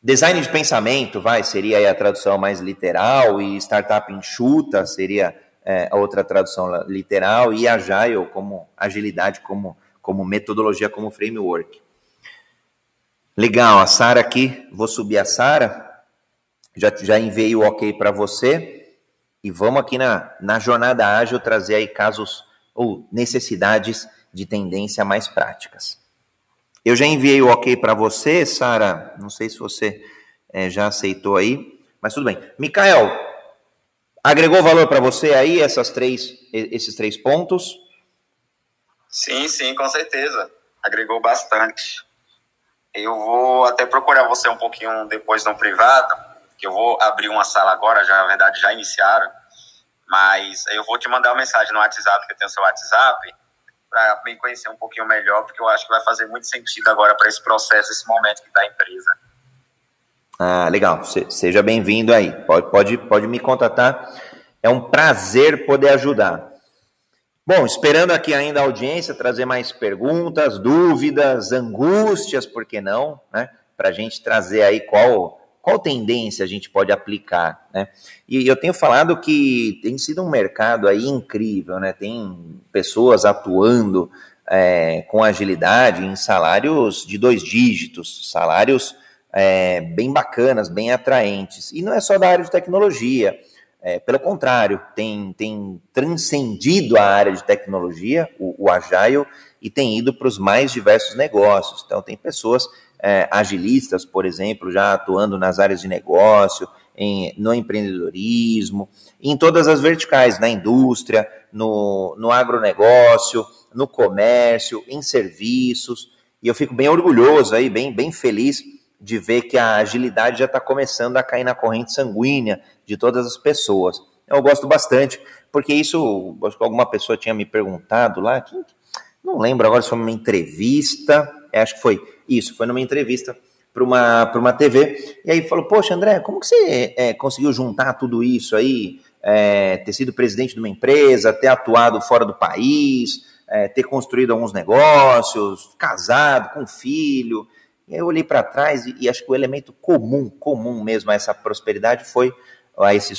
design de pensamento, vai, seria a tradução mais literal, e Startup enxuta seria é, a outra tradução literal, e Agile como agilidade, como, como metodologia, como framework. Legal, a Sara aqui, vou subir a Sara, já, já enviei o ok para você, e vamos aqui na, na jornada ágil trazer aí casos ou necessidades de tendência mais práticas. Eu já enviei o ok para você, Sara, não sei se você é, já aceitou aí, mas tudo bem. Mikael, agregou valor para você aí essas três, esses três pontos? Sim, sim, com certeza. Agregou bastante. Eu vou até procurar você um pouquinho depois no privado, que eu vou abrir uma sala agora, já na verdade já iniciaram, mas eu vou te mandar uma mensagem no WhatsApp, que eu tenho seu WhatsApp, para me conhecer um pouquinho melhor, porque eu acho que vai fazer muito sentido agora para esse processo, esse momento que está a empresa. Ah, legal. Seja bem-vindo aí. Pode, pode, pode me contatar. É um prazer poder ajudar. Bom, esperando aqui ainda a audiência trazer mais perguntas, dúvidas, angústias, por que não, né? Para a gente trazer aí qual, qual tendência a gente pode aplicar, né? E eu tenho falado que tem sido um mercado aí incrível, né? Tem pessoas atuando é, com agilidade em salários de dois dígitos, salários é, bem bacanas, bem atraentes. E não é só da área de tecnologia é, pelo contrário, tem, tem transcendido a área de tecnologia, o, o Agile, e tem ido para os mais diversos negócios. Então, tem pessoas é, agilistas, por exemplo, já atuando nas áreas de negócio, em, no empreendedorismo, em todas as verticais, na indústria, no, no agronegócio, no comércio, em serviços. E eu fico bem orgulhoso aí, bem, bem feliz de ver que a agilidade já está começando a cair na corrente sanguínea de todas as pessoas. Eu gosto bastante, porque isso, acho que alguma pessoa tinha me perguntado lá, que, não lembro agora se foi uma entrevista, é, acho que foi isso, foi numa entrevista para uma, uma TV, e aí falou, poxa, André, como que você é, conseguiu juntar tudo isso aí, é, ter sido presidente de uma empresa, ter atuado fora do país, é, ter construído alguns negócios, casado, com filho, e aí eu olhei para trás e, e, acho que o elemento comum, comum mesmo a essa prosperidade foi a esse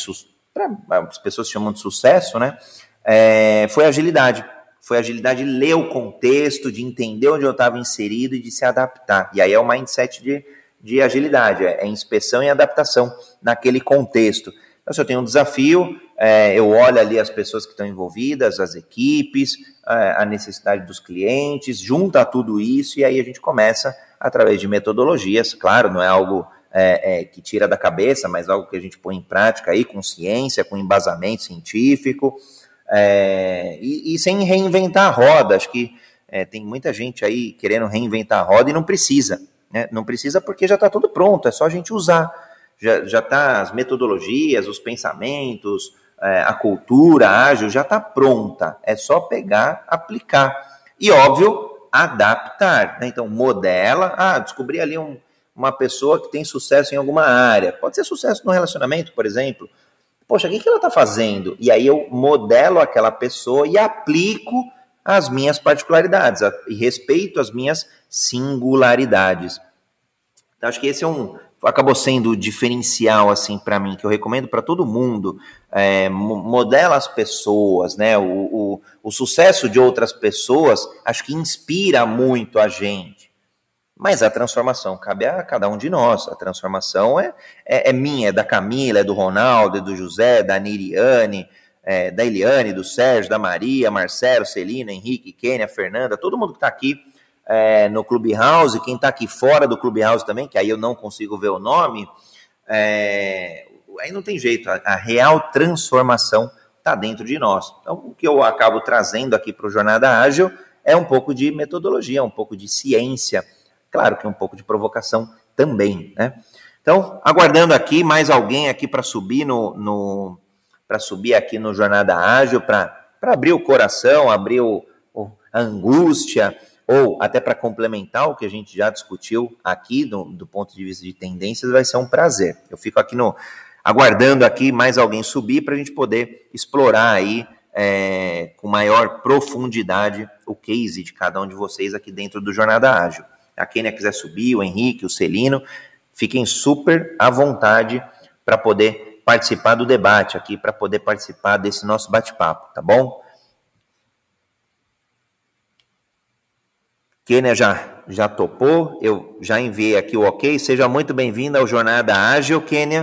para as pessoas chamam de sucesso, né? É, foi agilidade. Foi agilidade de ler o contexto, de entender onde eu estava inserido e de se adaptar. E aí é o mindset de, de agilidade, é, é inspeção e adaptação naquele contexto. Então, se eu tenho um desafio, é, eu olho ali as pessoas que estão envolvidas, as equipes, a necessidade dos clientes, junta tudo isso e aí a gente começa através de metodologias, claro, não é algo é, é, que tira da cabeça, mas algo que a gente põe em prática aí com ciência, com embasamento científico, é, e, e, sem reinventar a roda. Acho que é, tem muita gente aí querendo reinventar a roda e não precisa. Né? Não precisa porque já está tudo pronto, é só a gente usar. Já, já tá as metodologias, os pensamentos, é, a cultura ágil já está pronta. É só pegar, aplicar. E óbvio, adaptar. Né? Então, modela. Ah, descobri ali um, uma pessoa que tem sucesso em alguma área. Pode ser sucesso no relacionamento, por exemplo. Poxa, o que, que ela está fazendo? E aí eu modelo aquela pessoa e aplico as minhas particularidades e respeito as minhas singularidades. Então, acho que esse é um, acabou sendo o diferencial assim para mim que eu recomendo para todo mundo é, modela as pessoas né o, o, o, sucesso de outras pessoas acho que inspira muito a gente mas a transformação cabe a cada um de nós. A transformação é, é, é minha é da Camila é do Ronaldo é do José da Niriane é, da Eliane do Sérgio da Maria Marcelo Celina Henrique Kênia Fernanda todo mundo que está aqui é, no Clubhouse, quem está aqui fora do Clubhouse também, que aí eu não consigo ver o nome, é, aí não tem jeito, a, a real transformação está dentro de nós. Então, o que eu acabo trazendo aqui para o Jornada Ágil é um pouco de metodologia, um pouco de ciência, claro que um pouco de provocação também, né? Então, aguardando aqui mais alguém aqui para subir no, no para subir aqui no Jornada Ágil, para abrir o coração, abrir o, o, a angústia, ou até para complementar o que a gente já discutiu aqui do, do, ponto de vista de tendências, vai ser um prazer. Eu fico aqui no aguardando aqui mais alguém subir para a gente poder explorar aí é, com maior profundidade o case de cada um de vocês aqui dentro do Jornada Ágil. A quem quiser subir, o Henrique, o Celino, fiquem super à vontade para poder participar do debate aqui, para poder participar desse nosso bate-papo, tá bom? Kênia já, já topou, eu já enviei aqui o ok. Seja muito bem-vinda ao Jornada Ágil, Kênia.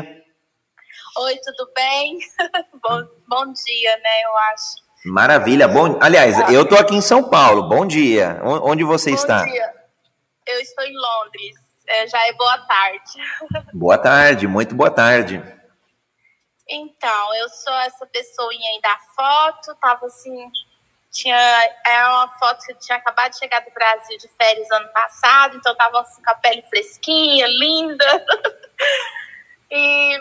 Oi, tudo bem? [LAUGHS] bom, bom dia, né, eu acho. Maravilha, bom. Aliás, eu tô aqui em São Paulo. Bom dia. Onde você bom está? Dia. Eu estou em Londres. É, já é boa tarde. [LAUGHS] Boa tarde, muito boa tarde. Então, eu sou essa pessoinha aí da foto, tava assim, tinha é uma foto que eu tinha acabado de chegar do Brasil de férias ano passado, então tava assim, com a pele fresquinha, linda. [LAUGHS] e,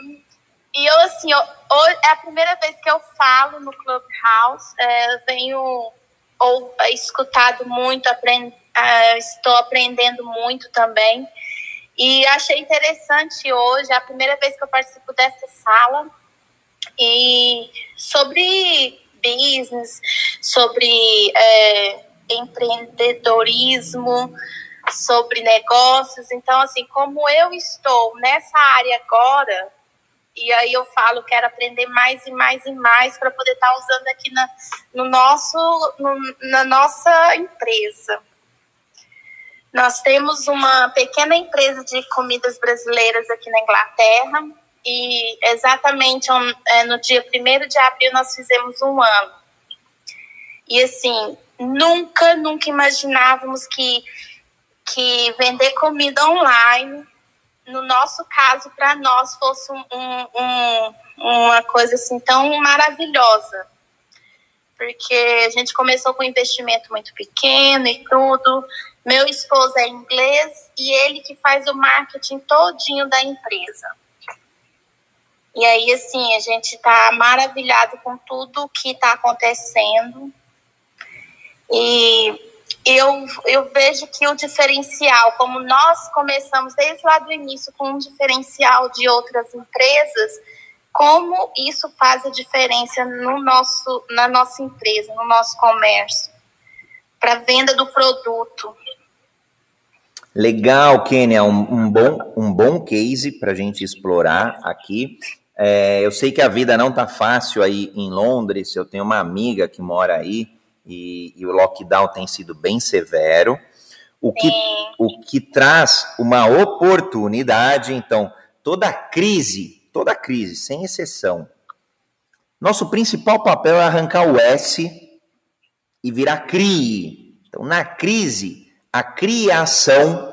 e eu, assim, eu, é a primeira vez que eu falo no Clubhouse, é, venho ou é, escutado muito, aprend, é, estou aprendendo muito também. E achei interessante hoje, é a primeira vez que eu participo dessa sala. E sobre business, sobre é, empreendedorismo, sobre negócios. Então, assim, como eu estou nessa área agora, e aí eu falo, quero aprender mais e mais e mais para poder estar tá usando aqui na, no nosso, no, na nossa empresa. Nós temos uma pequena empresa de comidas brasileiras aqui na Inglaterra e exatamente é, no dia 1 de abril nós fizemos um ano. E assim, nunca, nunca imaginávamos que, que vender comida online, no nosso caso, para nós, fosse um, um, uma coisa assim tão maravilhosa. Porque a gente começou com um investimento muito pequeno e tudo. Meu esposo é inglês e ele que faz o marketing todinho da empresa. E aí, assim, a gente está maravilhado com tudo que está acontecendo. E eu, eu vejo que o diferencial, como nós começamos desde lá do início com um diferencial de outras empresas, como isso faz a diferença no nosso, na nossa empresa, no nosso comércio, para venda do produto. Legal, Kênia, um, um, bom, um bom case para a gente explorar aqui. É, eu sei que a vida não tá fácil aí em Londres, eu tenho uma amiga que mora aí e, e o lockdown tem sido bem severo, o que, o que traz uma oportunidade, então, toda crise, toda crise, sem exceção, nosso principal papel é arrancar o S e virar CRI. Então, na crise, a criação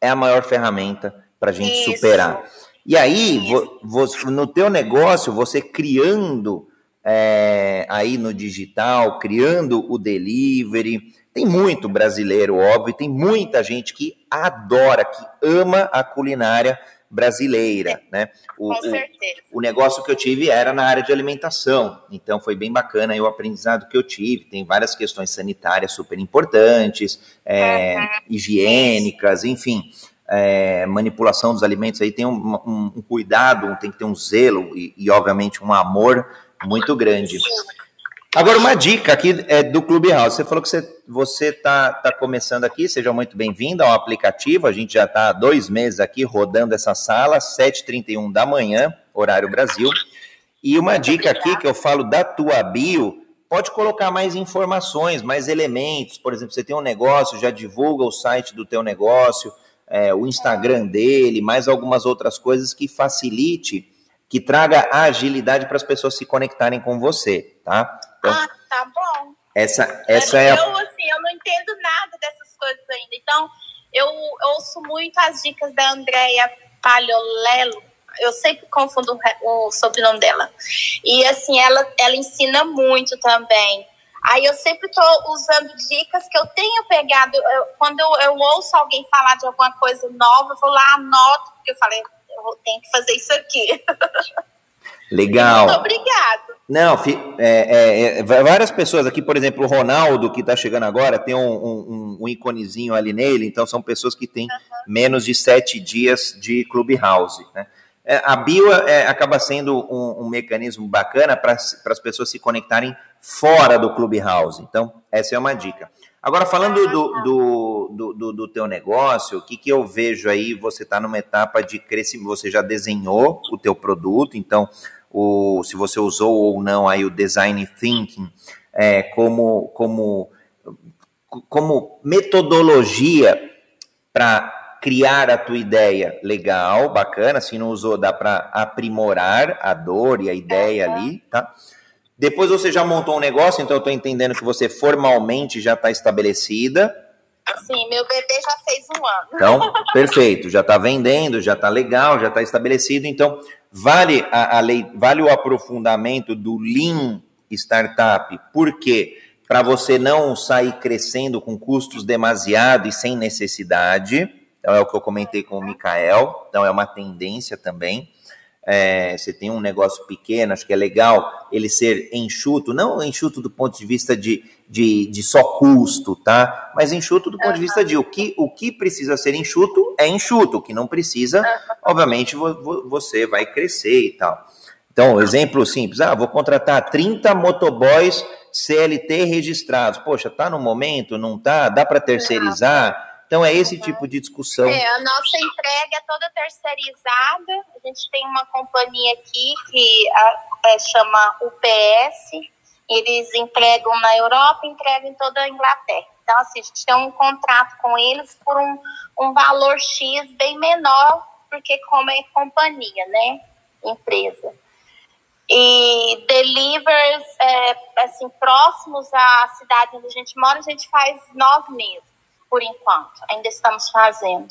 é a maior ferramenta para a gente Isso. superar. E aí, vo, no teu negócio, você criando é, aí no digital, criando o delivery, tem muito brasileiro, óbvio, tem muita gente que adora, que ama a culinária brasileira, né? O, Com certeza. O, o, negócio que eu tive era na área de alimentação, então foi bem bacana aí o aprendizado que eu tive. Tem várias questões sanitárias super importantes, é, uhum. higiênicas, enfim é, manipulação dos alimentos aí tem um, um, um, cuidado, tem que ter um zelo e, e obviamente um amor muito grande. Agora, uma dica aqui é do Clubhouse. Você falou que você, você tá, tá começando aqui, seja muito bem-vindo ao aplicativo. A gente já está há dois meses aqui rodando essa sala, 7h31 da manhã, horário Brasil. E uma dica aqui que eu falo da tua bio, pode colocar mais informações, mais elementos. Por exemplo, você tem um negócio, já divulga o site do teu negócio, é, o Instagram dele, mais algumas outras coisas que facilite, que traga agilidade para as pessoas se conectarem com você, tá? Então, ah, tá bom. Essa, essa é, é a... Eu, assim, eu não entendo nada dessas coisas ainda, então eu ouço muito as dicas da Andrea Paliolelo, eu sempre confundo o sobrenome dela. E assim, ela, ela ensina muito também. Aí eu sempre estou usando dicas que eu tenho pegado. Eu, quando eu, eu, ouço alguém falar de alguma coisa nova, eu vou lá, anoto, porque eu falei, eu tenho que fazer isso aqui. [LAUGHS] Legal. Muito obrigado. Não, é, é, é, várias pessoas aqui, por exemplo, o Ronaldo, que está chegando agora, tem um, um, um, iconezinho ali nele, então são pessoas que têm uhum. menos de sete dias de Clubhouse, né? É, a bio é, acaba sendo um, um mecanismo bacana para as pessoas se conectarem fora do Clubhouse. Então, essa é uma dica. Agora, falando do, do, do, do, do teu negócio, o que, que eu vejo aí? Você está numa etapa de crescimento, você já desenhou o teu produto, então, o, se você usou ou não aí o Design Thinking é, como, como, como metodologia para criar a tua ideia, legal, bacana, se não usou, dá para aprimorar a dor e a ideia ali, tá? Depois você já montou um negócio, então eu estou entendendo que você formalmente já está estabelecida. Sim, meu bebê já fez um ano. Então, perfeito, já está vendendo, já está legal, já está estabelecido. Então, vale a, a lei, vale o aprofundamento do Lean Startup. Por quê? Para você não sair crescendo com custos demasiado e sem necessidade. Então, é o que eu comentei com o Mikael. Então, é uma tendência também é, você tem um negócio pequeno, acho que é legal ele ser enxuto, não enxuto do ponto de vista de, de, de só custo, tá? Mas enxuto do ponto de vista de o que, o que precisa ser enxuto é enxuto, o que não precisa, obviamente, vo, você vai crescer e tal. Então, exemplo simples, ah, vou contratar 30 motoboys CLT registrados. Poxa, tá no momento, não tá? Dá para terceirizar? Então é esse tipo de discussão. É, a nossa entrega é toda terceirizada. A gente tem uma companhia aqui que é, chama UPS. Eles entregam na Europa, entregam em toda a Inglaterra. Então, assim, a gente tem um contrato com eles por um, um valor X bem menor, porque como é companhia, né? empresa. E delivers, é, assim, próximos à cidade onde a gente mora, a gente faz nós mesmos, por enquanto. Ainda estamos fazendo.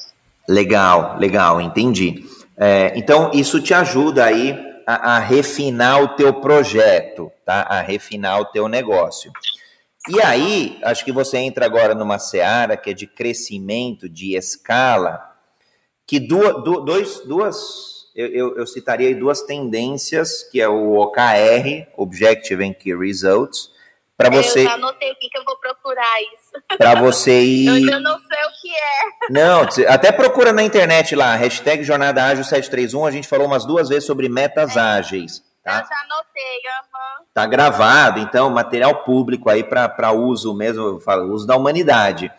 Legal, legal, entendi. É, então, isso te ajuda aí a, a, refinar o teu projeto, tá? A refinar o teu negócio. E aí, acho que você entra agora numa seara que é de crescimento, de escala, que duas, duas, duas eu, eu, eu citaria duas tendências, que é o OKR, Objective and Key Results, para você. Eu já anotei aqui que eu vou procurar isso. Para você [LAUGHS] ir. Eu não sei o que é. Não, até procura na internet lá, hashtag Jornada Ágil 731. A gente falou umas duas vezes sobre metas é. ágeis. Tá? Eu já anotei, uhum. Tá gravado, então, material público aí para uso mesmo, eu falo, uso da humanidade.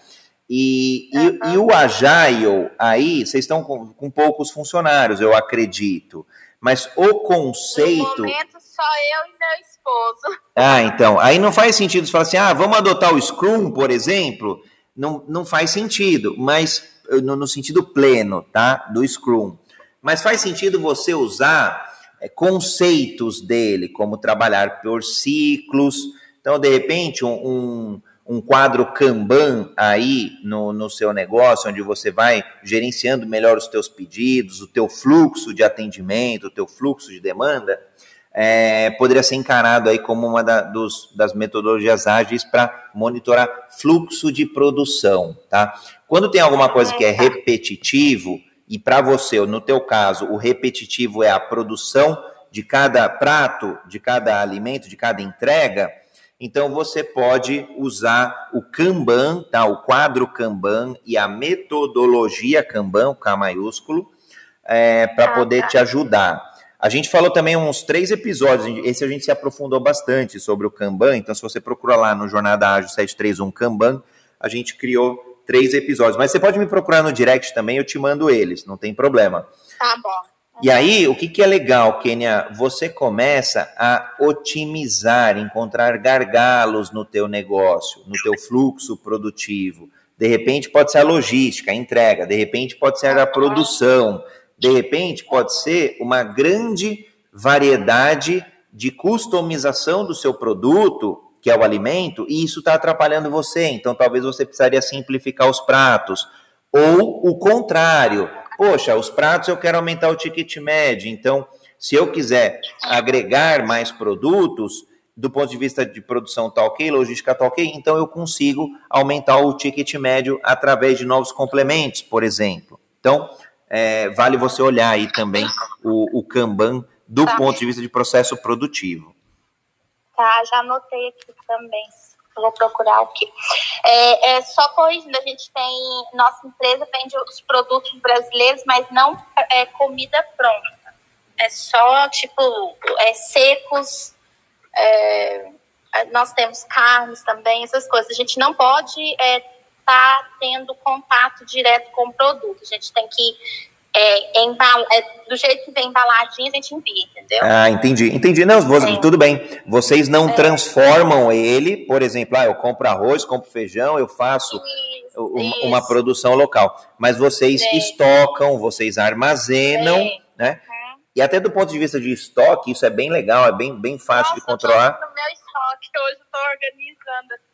E, uhum. e, e, o Agile, aí, vocês estão com, com poucos funcionários, eu acredito. Mas o conceito. No momento, só eu e meu esposo. Ah, então. Aí não faz sentido você falar assim, ah, vamos adotar o Scrum, por exemplo. Não, não faz sentido, mas no, no sentido pleno, tá? Do Scrum. Mas faz sentido você usar é, conceitos dele, como trabalhar por ciclos. Então, de repente, um, um um quadro Kanban aí no, no seu negócio, onde você vai gerenciando melhor os teus pedidos, o teu fluxo de atendimento, o teu fluxo de demanda, é, poderia ser encarado aí como uma da, dos, das metodologias ágeis para monitorar fluxo de produção, tá? Quando tem alguma coisa que é repetitivo, e para você, no teu caso, o repetitivo é a produção de cada prato, de cada alimento, de cada entrega, então você pode usar o Kanban, tá? O quadro Kanban e a metodologia Kanban, o K maiúsculo, é, para ah, poder tá. te ajudar. A gente falou também uns três episódios, esse a gente se aprofundou bastante sobre o Kanban, então se você procura lá no Jornada Ágil 731 Kanban, a gente criou três episódios. Mas você pode me procurar no direct também, eu te mando eles, não tem problema. Tá bom. E aí, o que, que é legal, Kênia? Você começa a otimizar, encontrar gargalos no teu negócio, no teu fluxo produtivo. De repente pode ser a logística, a entrega, de repente pode ser a produção, de repente pode ser uma grande variedade de customização do seu produto, que é o alimento, e isso está atrapalhando você. Então talvez você precisaria simplificar os pratos. Ou o contrário, poxa, os pratos eu quero aumentar o ticket médio, então se eu quiser agregar mais produtos, do ponto de vista de produção tá ok, logística tá ok, então eu consigo aumentar o ticket médio através de novos complementos, por exemplo. Então, é, vale você olhar aí também o, o Kanban do tá. ponto de vista de processo produtivo. Tá, já anotei aqui também vou procurar o quê? É, é, só corrigindo, a gente tem, nossa empresa vende os produtos brasileiros, mas não é comida pronta. É só, tipo, é, secos, é, nós temos carnes também, essas coisas. A gente não pode estar é, tá tendo contato direto com o produto. A gente tem que é, embala, é, do jeito que vem embaladinho, a gente envia, entendeu? Ah, entendi. Entendi. Não, você, tudo bem. Vocês não é. transformam ele, por exemplo, ah, eu compro arroz, compro feijão, eu faço isso, uma, isso. uma, produção local. Mas vocês é. estocam, vocês armazenam, é. né? Uhum. E até do ponto de vista de estoque, isso é bem legal, é bem, bem fácil Nossa, de controlar. Eu tô no meu estoque, hoje eu tô organizando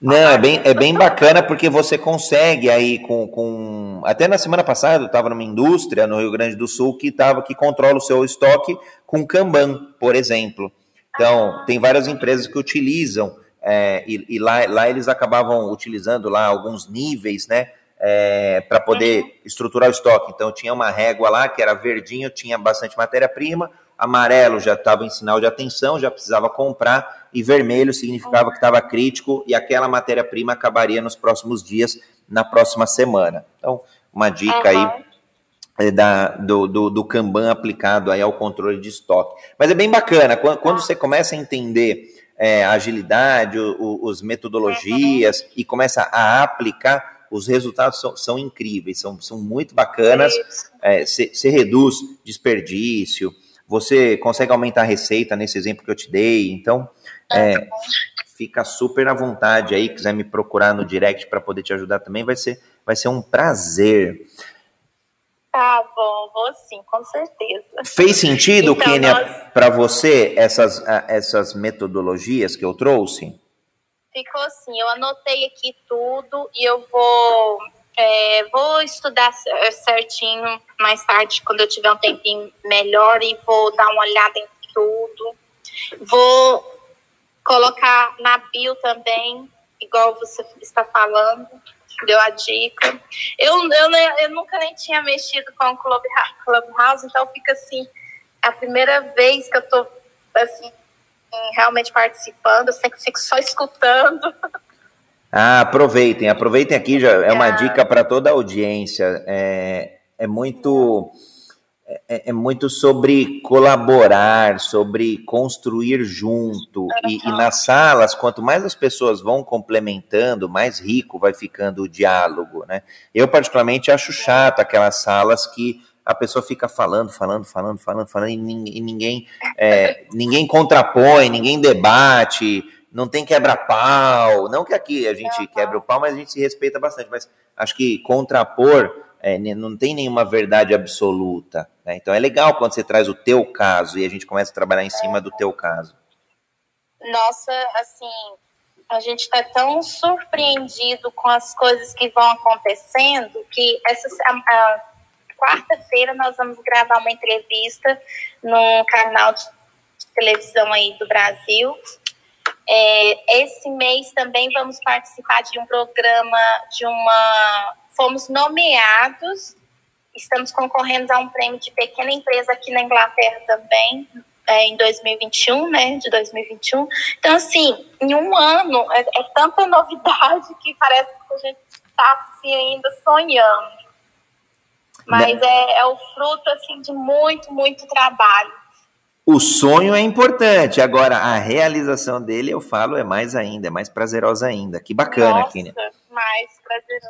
não, é bem, é bem bacana porque você consegue aí com, com. Até na semana passada eu estava numa indústria no Rio Grande do Sul que, tava, que controla o seu estoque com Kanban, por exemplo. Então, tem várias empresas que utilizam, é, e, e, lá, lá eles acabavam utilizando lá alguns níveis, né? É, para poder uhum. estruturar o estoque. Então, tinha uma régua lá que era verdinho, tinha bastante matéria-prima, amarelo já estava em sinal de atenção, já precisava comprar, e vermelho significava que estava crítico e aquela matéria-prima acabaria nos próximos dias, na próxima semana. Então, uma dica uhum. aí é, da, do, do, do, Kanban aplicado aí ao controle de estoque. Mas é bem bacana, quando, quando você começa a entender é, a agilidade, o, o, os metodologias uhum. e começa a aplicar, os resultados são, são incríveis, são, são muito bacanas. Você é, reduz desperdício, você consegue aumentar a receita nesse exemplo que eu te dei. Então, é, fica super à vontade aí, quiser me procurar no direct para poder te ajudar também, vai ser, vai ser um prazer. Tá bom, vou sim, com certeza. Fez sentido, Então, Kênia, nós- para você essas, essas metodologias que eu trouxe? Ficou assim, eu anotei aqui tudo e eu vou, é, vou estudar cer- certinho mais tarde, quando eu tiver um tempinho melhor, e vou dar uma olhada em tudo. Vou colocar na bio também, igual você está falando, deu a dica. Eu, eu, eu nunca nem tinha mexido com o Clubhouse, Clubhouse, então fica assim, é a primeira vez que eu tô assim, realmente participando, eu sempre fico só escutando. Ah, aproveitem, aproveitem aqui, já é uma dica para toda a audiência. É, é muito é, é muito sobre colaborar, sobre construir junto. E, e nas salas, quanto mais as pessoas vão complementando, mais rico vai ficando o diálogo, né? Eu, particularmente, acho chato aquelas salas que a pessoa fica falando, falando, falando, falando, falando, e nin- ninguém, é, ninguém contrapõe, ninguém debate, não tem quebra-pau. Não que aqui a gente quebra o pau, mas a gente se respeita bastante. Mas acho que contrapor é, não tem nenhuma verdade absoluta. né? Então é legal quando você traz o teu caso e a gente começa a trabalhar em cima do teu caso. Nossa, assim, a gente está tão surpreendido com as coisas que vão acontecendo que essa quarta-feira nós vamos gravar uma entrevista num canal de televisão aí do Brasil. É, esse mês também vamos participar de um programa de uma. Fomos nomeados, estamos concorrendo a um prêmio de pequena empresa aqui na Inglaterra também, é, em 2021, né? De 2021. Então, assim, em um ano é, é tanta novidade que parece que a gente está assim, ainda sonhando. Mas é, é o fruto assim de muito, muito trabalho. O sonho é importante, agora a realização dele, eu falo, é mais ainda, é mais prazerosa ainda. Que bacana, Nossa, Kenia. mais prazeroso.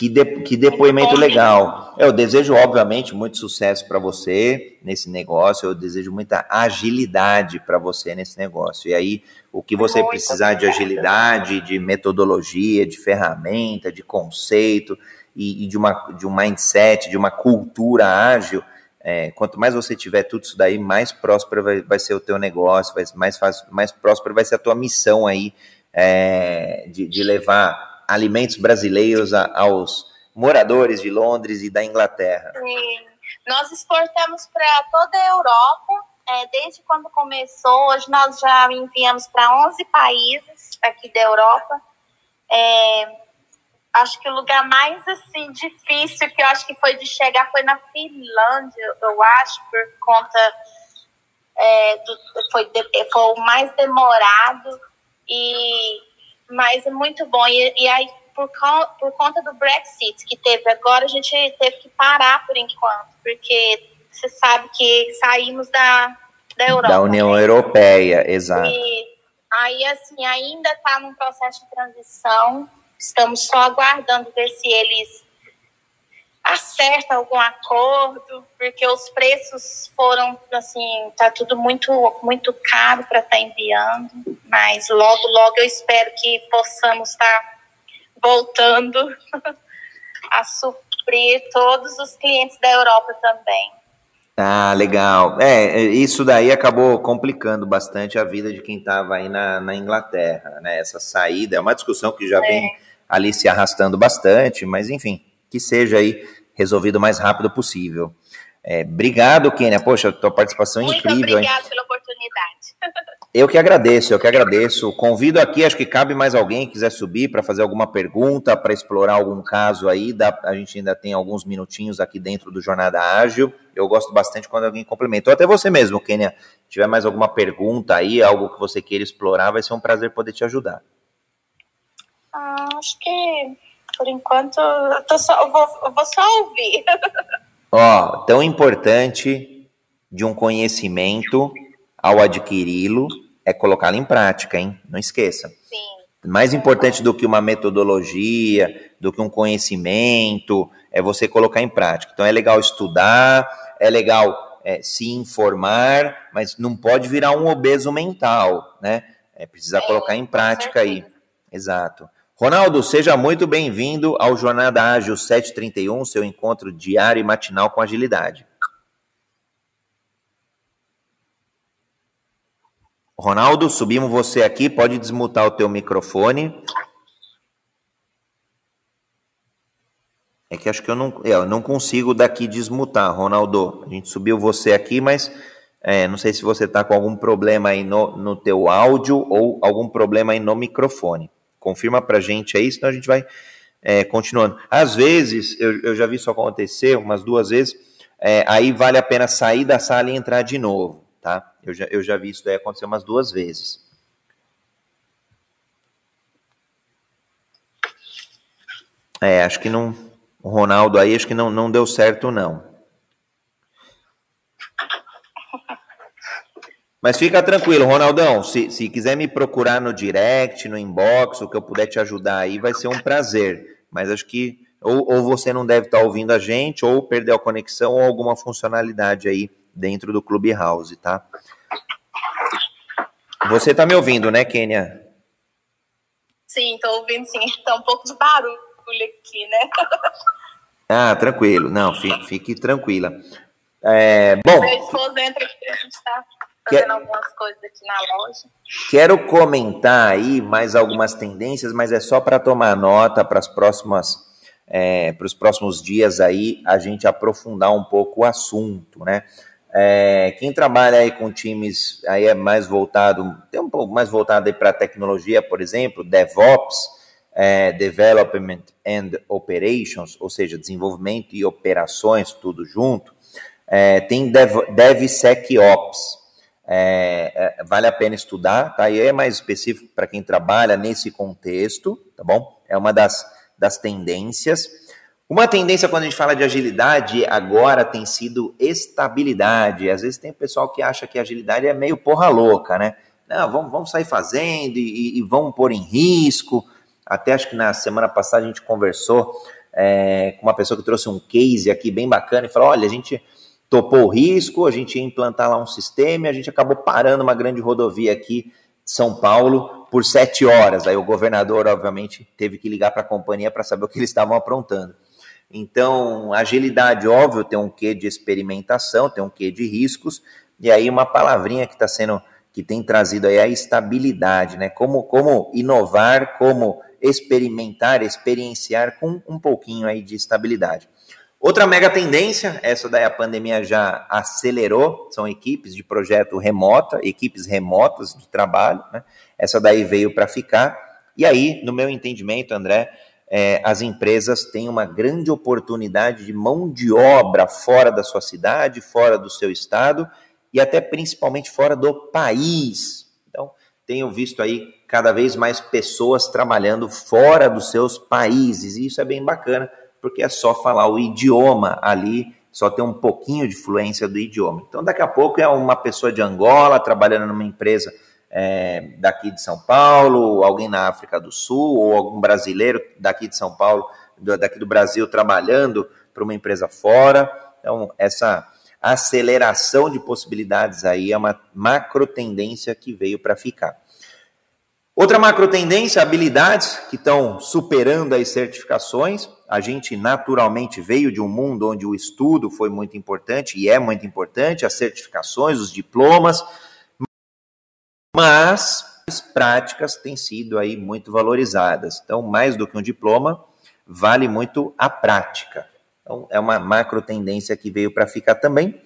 Que, de- que depoimento legal. Eu desejo, obviamente, muito sucesso para você nesse negócio. Eu desejo muita agilidade para você nesse negócio. E aí, o que você Muito precisar de agilidade, de metodologia, de ferramenta, de conceito e, e de, uma, de um mindset, de uma cultura ágil, é, quanto mais você tiver tudo isso daí, mais próspero vai, vai ser o teu negócio, vai, mais, fácil, mais próspero vai ser a tua missão aí é, de, de levar alimentos brasileiros a- aos moradores de Londres e da Inglaterra. Sim. Nós exportamos para toda a Europa, é, desde quando começou. Hoje nós já enviamos para 11 países aqui da Europa. É, acho que o lugar mais assim difícil que eu acho que foi de chegar foi na Finlândia, eu acho, por conta é, do, foi, foi o mais demorado e mas é muito bom e, e aí por, co- por conta do Brexit que teve agora a gente teve que parar por enquanto porque você sabe que saímos da da Europa Da União né? Europeia, exato. E aí, assim, ainda está num processo de transição. Estamos só aguardando ver se eles acertam algum acordo, porque os preços foram, assim, tá tudo muito, muito caro para estar enviando. Mas logo, logo eu espero que possamos estar voltando [LAUGHS] a suprir todos os clientes da Europa também. Ah, legal. É, é, isso daí acabou complicando bastante a vida de quem estava aí na, na Inglaterra, né? Essa saída é uma discussão que já vem ali se arrastando bastante, mas enfim, que seja aí resolvido o mais rápido possível. É, obrigado, Kênia. Poxa, tua participação é Muito incrível, hein? obrigada pela oportunidade. [LAUGHS] Eu que agradeço, eu que agradeço. Convido aqui, acho que cabe mais alguém que quiser subir para fazer alguma pergunta, para explorar algum caso aí. Dá, a gente ainda tem alguns minutinhos aqui dentro do Jornada Ágil. Eu gosto bastante quando alguém complementa. Ou até você mesmo, Kênia. Se tiver mais alguma pergunta aí, algo que você queira explorar, vai ser um prazer poder te ajudar. Ah, acho que por enquanto eu, tô só, eu, vou, eu vou só ouvir. [LAUGHS] Ó, tão importante de um conhecimento ao adquiri-lo é colocá-lo em prática, hein? Não esqueça. Sim, Mais importante do que uma metodologia, do que um conhecimento, é você colocar em prática. Então é legal estudar, é legal é, se informar, mas não pode virar um obeso mental, né? É precisar É, colocar em prática aí. Exato. Ronaldo, seja muito bem-vindo ao Jornada Ágil 731, seu encontro diário e matinal com agilidade. Ronaldo, subimos você aqui, pode desmutar o teu microfone. É que acho que eu não, é, eu não consigo daqui desmutar, Ronaldo. A gente subiu você aqui, mas é, não sei se você está com algum problema aí no, no teu áudio ou algum problema aí no microfone. Confirma pra gente aí, senão a gente vai é, continuando. Às vezes, eu, eu, já vi isso acontecer umas duas vezes, é, aí vale a pena sair da sala e entrar de novo, tá? Eu já, eu já vi isso daí acontecer umas duas vezes. É, acho que não. O Ronaldo aí, acho que não, não deu certo, não. Mas fica tranquilo, Ronaldão. Se, se quiser me procurar no direct, no inbox, o que eu puder te ajudar aí, vai ser um prazer. Mas acho que ou, ou você não deve estar ouvindo a gente, ou perdeu a conexão, ou alguma funcionalidade aí dentro do Clubhouse, tá? Você tá me ouvindo, né, Kênia? Sim, tô ouvindo sim. Tá um pouco de barulho aqui, né? [LAUGHS] ah, tranquilo. Não, fique, fique tranquila. É, bom. Meu esposo entra aqui, a gente tá fazendo Quer... algumas coisas aqui na loja. Quero comentar aí mais algumas tendências, mas é só para tomar nota para as próximas. É, para os próximos dias aí a gente aprofundar um pouco o assunto, né? É, quem trabalha aí com times aí é mais voltado, tem um pouco mais voltado aí para tecnologia, por exemplo, DevOps, é, Development and Operations, ou seja, desenvolvimento e operações, tudo junto. É, tem Dev, DevSecOps, é, é, vale a pena estudar, tá? E é mais específico para quem trabalha nesse contexto, tá bom? É uma das, das tendências. Uma tendência quando a gente fala de agilidade agora tem sido estabilidade. Às vezes tem pessoal que acha que agilidade é meio porra louca, né? Não, vamos, vamos sair fazendo e, e vamos pôr em risco. Até acho que na semana passada a gente conversou é, com uma pessoa que trouxe um case aqui bem bacana e falou: olha, a gente topou o risco, a gente ia implantar lá um sistema e a gente acabou parando uma grande rodovia aqui de São Paulo por sete horas. Aí o governador, obviamente, teve que ligar para a companhia para saber o que eles estavam aprontando. Então, agilidade, óbvio, tem um quê de experimentação, tem um quê de riscos, e aí uma palavrinha que está sendo, que tem trazido aí a estabilidade, né? Como, como inovar, como experimentar, experienciar com um pouquinho aí de estabilidade. Outra mega tendência, essa daí a pandemia já acelerou, são equipes de projeto remota, equipes remotas de trabalho, né? Essa daí veio para ficar. E aí, no meu entendimento, André, é, as empresas têm uma grande oportunidade de mão de obra fora da sua cidade, fora do seu estado e até principalmente fora do país. Então, tenho visto aí cada vez mais pessoas trabalhando fora dos seus países, e isso é bem bacana porque é só falar o idioma ali, só ter um pouquinho de fluência do idioma. Então, daqui a pouco é uma pessoa de Angola trabalhando numa empresa é, daqui de São Paulo, alguém na África do Sul, ou algum brasileiro daqui de São Paulo, daqui do Brasil, trabalhando para uma empresa fora. Então, essa aceleração de possibilidades aí é uma macro tendência que veio para ficar. Outra macro tendência, habilidades que estão superando as certificações. A gente naturalmente veio de um mundo onde o estudo foi muito importante e é muito importante, as certificações, os diplomas, mas as práticas têm sido aí muito valorizadas. Então, mais do que um diploma, vale muito a prática. Então, é uma macro tendência que veio para ficar também.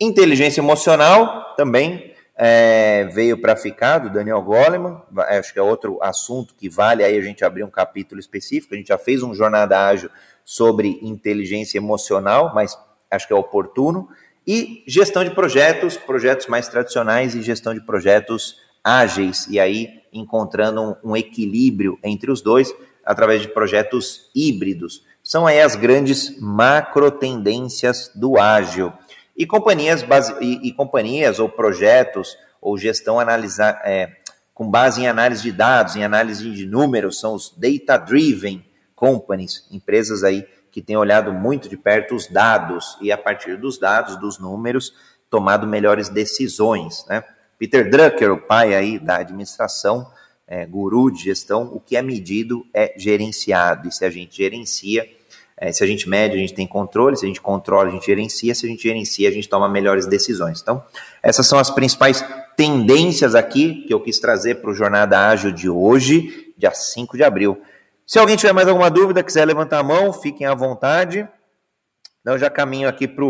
Inteligência emocional também é, veio para ficar, do Daniel Goleman, acho que é outro assunto que vale aí a gente abrir um capítulo específico, a gente já fez um jornada ágil sobre inteligência emocional, mas acho que é oportuno, e gestão de projetos, projetos mais tradicionais e gestão de projetos ágeis, e aí encontrando um, um equilíbrio entre os dois através de projetos híbridos. São aí as grandes macro tendências do ágil e companhias, base, e, e companhias ou projetos ou gestão analisar, é, com base em análise de dados, em análise de números, são os data-driven companies, empresas aí que têm olhado muito de perto os dados e a partir dos dados, dos números, tomado melhores decisões, né? Peter Drucker, o pai aí da administração, é, guru de gestão, o que é medido é gerenciado. E se a gente gerencia, é, se a gente mede, a gente tem controle, se a gente controla, a gente gerencia, se a gente gerencia, a gente toma melhores decisões. Então, essas são as principais tendências aqui que eu quis trazer para o Jornada Ágil de hoje, dia 5 de abril. Se alguém tiver mais alguma dúvida, quiser levantar a mão, fiquem à vontade. Então, já caminho aqui para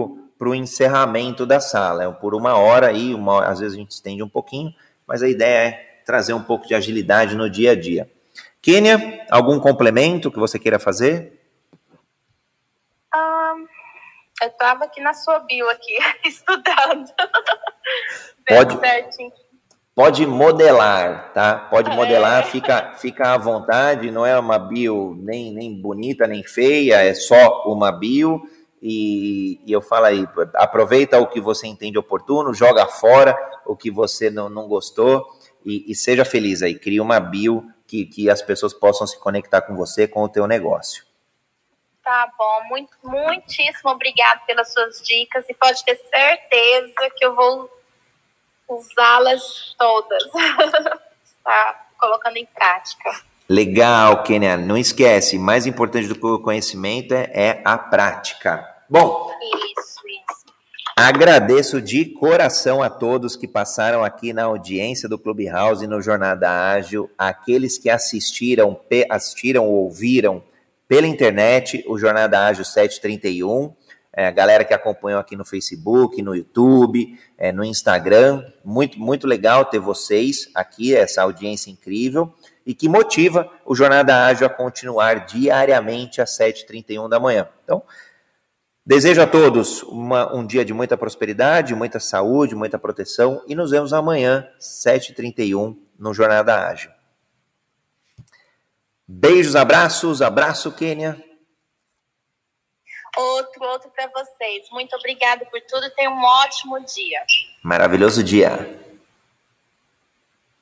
o encerramento da sala. É por uma hora aí, uma, às vezes a gente estende um pouquinho, mas a ideia é trazer um pouco de agilidade no dia a dia. Kênia, algum complemento que você queira fazer? Um, eu estava aqui na sua bio aqui, [LAUGHS] estudando. Pode, pode modelar, tá? Pode é. modelar, [LAUGHS] fica, fica à vontade, não é uma bio nem, nem bonita, nem feia, é só uma bio. E, e, eu falo aí, aproveita o que você entende oportuno, joga fora o que você não, não gostou e, e seja feliz aí, cria uma bio que, que as pessoas possam se conectar com você, com o teu negócio. Tá bom, muito, muitíssimo obrigado pelas suas dicas e pode ter certeza que eu vou usá-las todas. [LAUGHS] tá colocando em prática. Legal, Kenia. Não esquece, mais importante do que o conhecimento é, é a prática. Bom. Isso, isso. Agradeço de coração a todos que passaram aqui na audiência do Clubhouse no Jornada Ágil, aqueles que assistiram, assistiram ou ouviram pela internet o Jornada Ágil 731 é, galera que acompanhou aqui no Facebook, no YouTube, é, no Instagram. Muito, muito legal ter vocês aqui, essa audiência incrível e que motiva o Jornada Ágil a continuar diariamente às 7h31 da manhã. Então, desejo a todos uma, um dia de muita prosperidade, muita saúde, muita proteção e nos vemos amanhã, 7h31, no Jornada Ágil. Beijos, abraços, abraço, Kênia. Outro, outro para vocês. Muito obrigada por tudo. Tenha um ótimo dia. Maravilhoso dia.